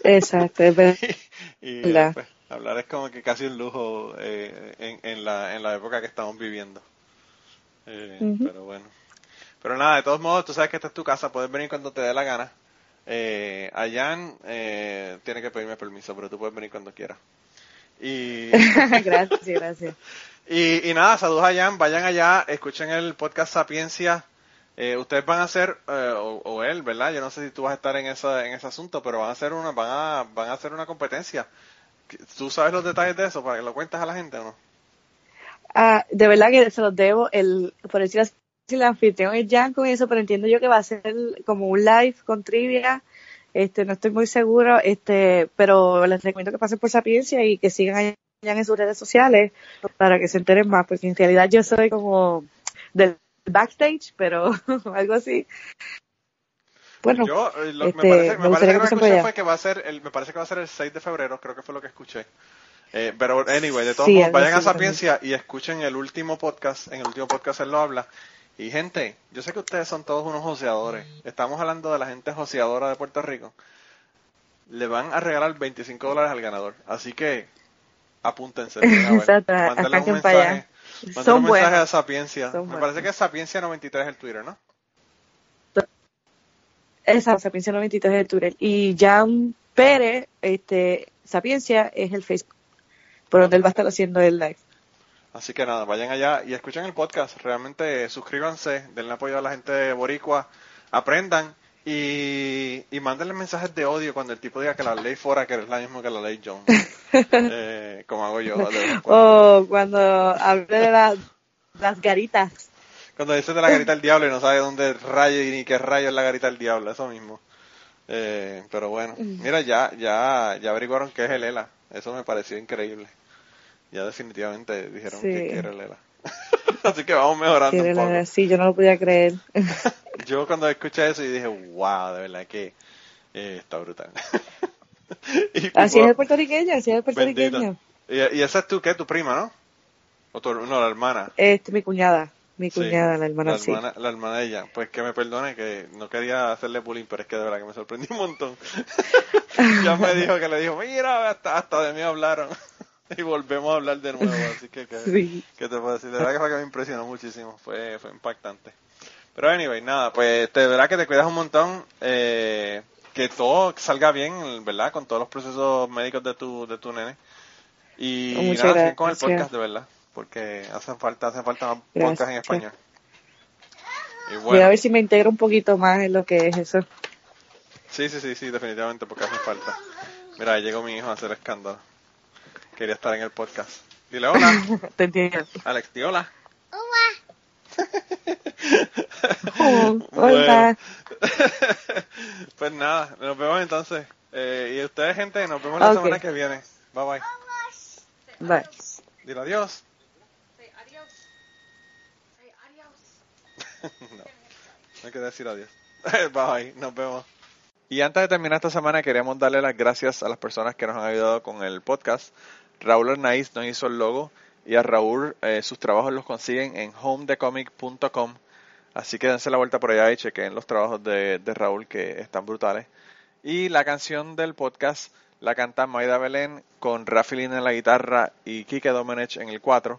S4: Exacto, es verdad. [laughs]
S3: y, pues, hablar es como que casi un lujo eh, en, en, la, en la época que estamos viviendo. Eh, pero bueno. Pero nada, de todos modos, tú sabes que esta es tu casa, puedes venir cuando te dé la gana. Eh, Ayan eh, tiene que pedirme permiso, pero tú puedes venir cuando quieras. Y... [laughs]
S4: gracias, [laughs] gracias.
S3: Y, y nada, saludos a Jan, vayan allá, escuchen el podcast Sapiencia. Eh, ustedes van a hacer, eh, o, él, ¿verdad? Yo no sé si tú vas a estar en, esa, en ese asunto, pero van a hacer una, van a, van a hacer una competencia. ¿Tú sabes los detalles de eso para que lo cuentes a la gente o no?
S4: Ah, de verdad que se los debo, el, por decir así, el anfitrión es Jan con eso, pero entiendo yo que va a ser como un live con trivia. Este, no estoy muy seguro, este, pero les recomiendo que pasen por Sapiencia y que sigan allá en sus redes sociales para que se enteren más, porque en realidad yo soy como del backstage, pero [laughs] algo así. Bueno,
S3: yo, eh, me este, parece, me, parece que, que fue que va a ser el, me parece que va a ser el 6 de febrero, creo que fue lo que escuché. Eh, pero, anyway, de todos modos, vayan a Sapiencia y escuchen el último podcast. En el último podcast él lo habla. Y gente, yo sé que ustedes son todos unos joseadores. Estamos hablando de la gente joseadora de Puerto Rico. Le van a regalar 25 dólares al ganador. Así que apúntense. Mándale un mensaje. un mensaje a Sapiencia. Me parece que es Sapiencia 93 el Twitter, ¿no?
S4: Exacto, Sapiencia 93 es el Twitter. Y Jan Pérez, este, Sapiencia es el Facebook, por donde él va a estar haciendo el live.
S3: Así que nada, vayan allá y escuchen el podcast. Realmente suscríbanse, denle apoyo a la gente de boricua, aprendan y, y mándenle mensajes de odio cuando el tipo diga que la ley fuera que es la misma que la ley John. [laughs] eh, como hago yo.
S4: O cuando hable de las garitas.
S3: Cuando dice de la garita del diablo y no sabe dónde rayo y ni qué rayo es la garita del diablo, eso mismo. Eh, pero bueno, mm. mira, ya, ya, ya averiguaron qué es el ELA. Eso me pareció increíble. Ya definitivamente dijeron que, era el ELA. [laughs] Así que vamos mejorando un poco.
S4: Sí, yo no lo podía creer. [laughs]
S3: yo cuando escuché eso y dije, wow, de verdad que eh, está brutal. [laughs]
S4: así es el puertorriqueño, así es el puertorriqueño.
S3: Y, y, esa es tú, ¿qué? Tu prima, ¿no? O tu, no, la hermana.
S4: Este, mi cuñada. Mi cuñada, la hermana,
S3: la hermana, la hermana de ella. Pues que me perdone que no quería hacerle bullying, pero es que de verdad que me sorprendí un montón. ya me dijo que le dijo, mira, hasta, hasta de mí hablaron. [laughs] y volvemos a hablar de nuevo, [laughs] así que, que, te puedo decir? De verdad que fue que me impresionó muchísimo, fue, fue impactante. Pero anyway, nada, pues de verdad que te cuidas un montón, eh, que todo salga bien, ¿verdad? Con todos los procesos médicos de tu, de tu nene. Y nada, con el podcast, de verdad porque hacen falta, hacen falta más podcasts en español.
S4: Voy a ver si me integro un poquito más en lo que es eso.
S3: Sí, sí, sí, sí, definitivamente, porque hace falta. Mira, llegó mi hijo a hacer escándalo. Quería estar en el podcast. Dile hola. [laughs]
S4: Te entiendo.
S3: Alex, di hola.
S4: Hola. Oh, hola.
S3: pues [laughs] nada, nos vemos entonces. Eh, y ustedes, gente, nos vemos la semana que viene. Bye bye.
S4: Bye.
S3: Dile adiós. [laughs] no, no hay que decir adiós. Bye, nos vemos. Y antes de terminar esta semana, queremos darle las gracias a las personas que nos han ayudado con el podcast. Raúl Arnaiz nos hizo el logo y a Raúl eh, sus trabajos los consiguen en homedecomic.com. Así que dense la vuelta por allá y chequen los trabajos de, Raúl que están brutales. Y la canción del podcast la canta Maida Belén con Rafaelín en la guitarra y Kike Domenech en el 4.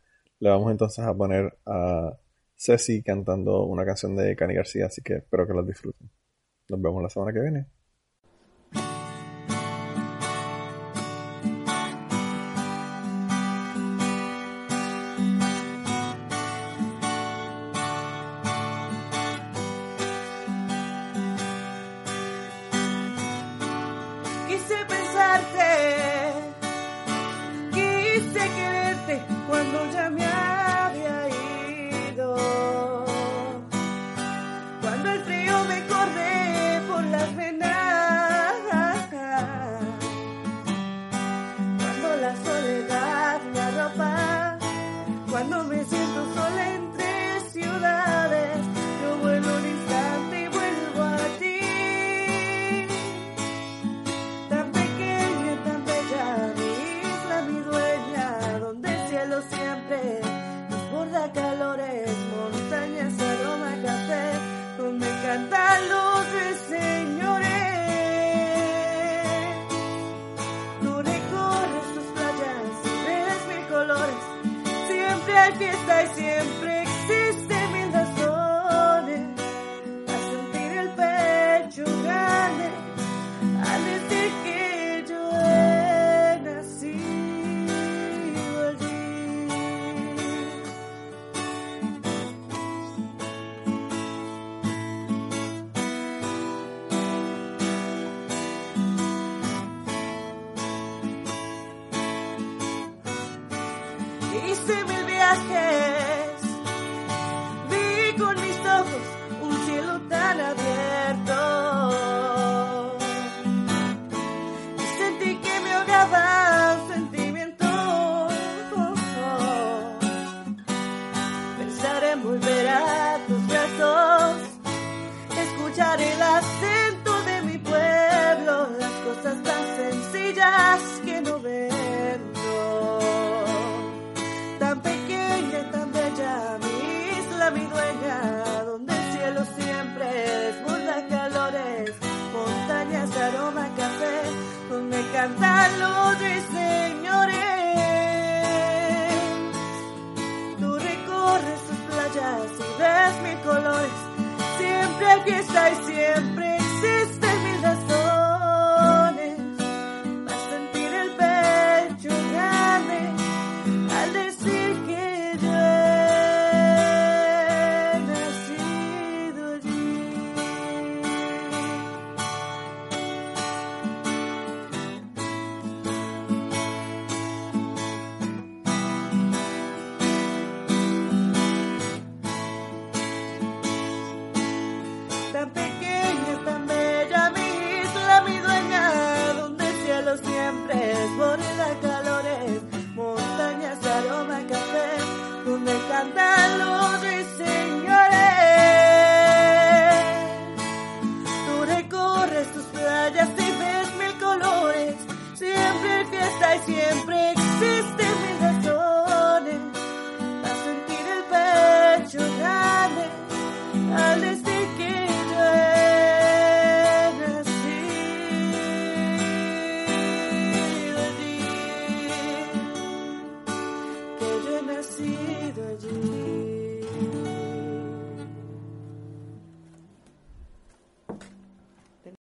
S3: le vamos entonces a poner a Ceci cantando una canción de Cani García, así que espero que la disfruten. Nos vemos la semana que viene.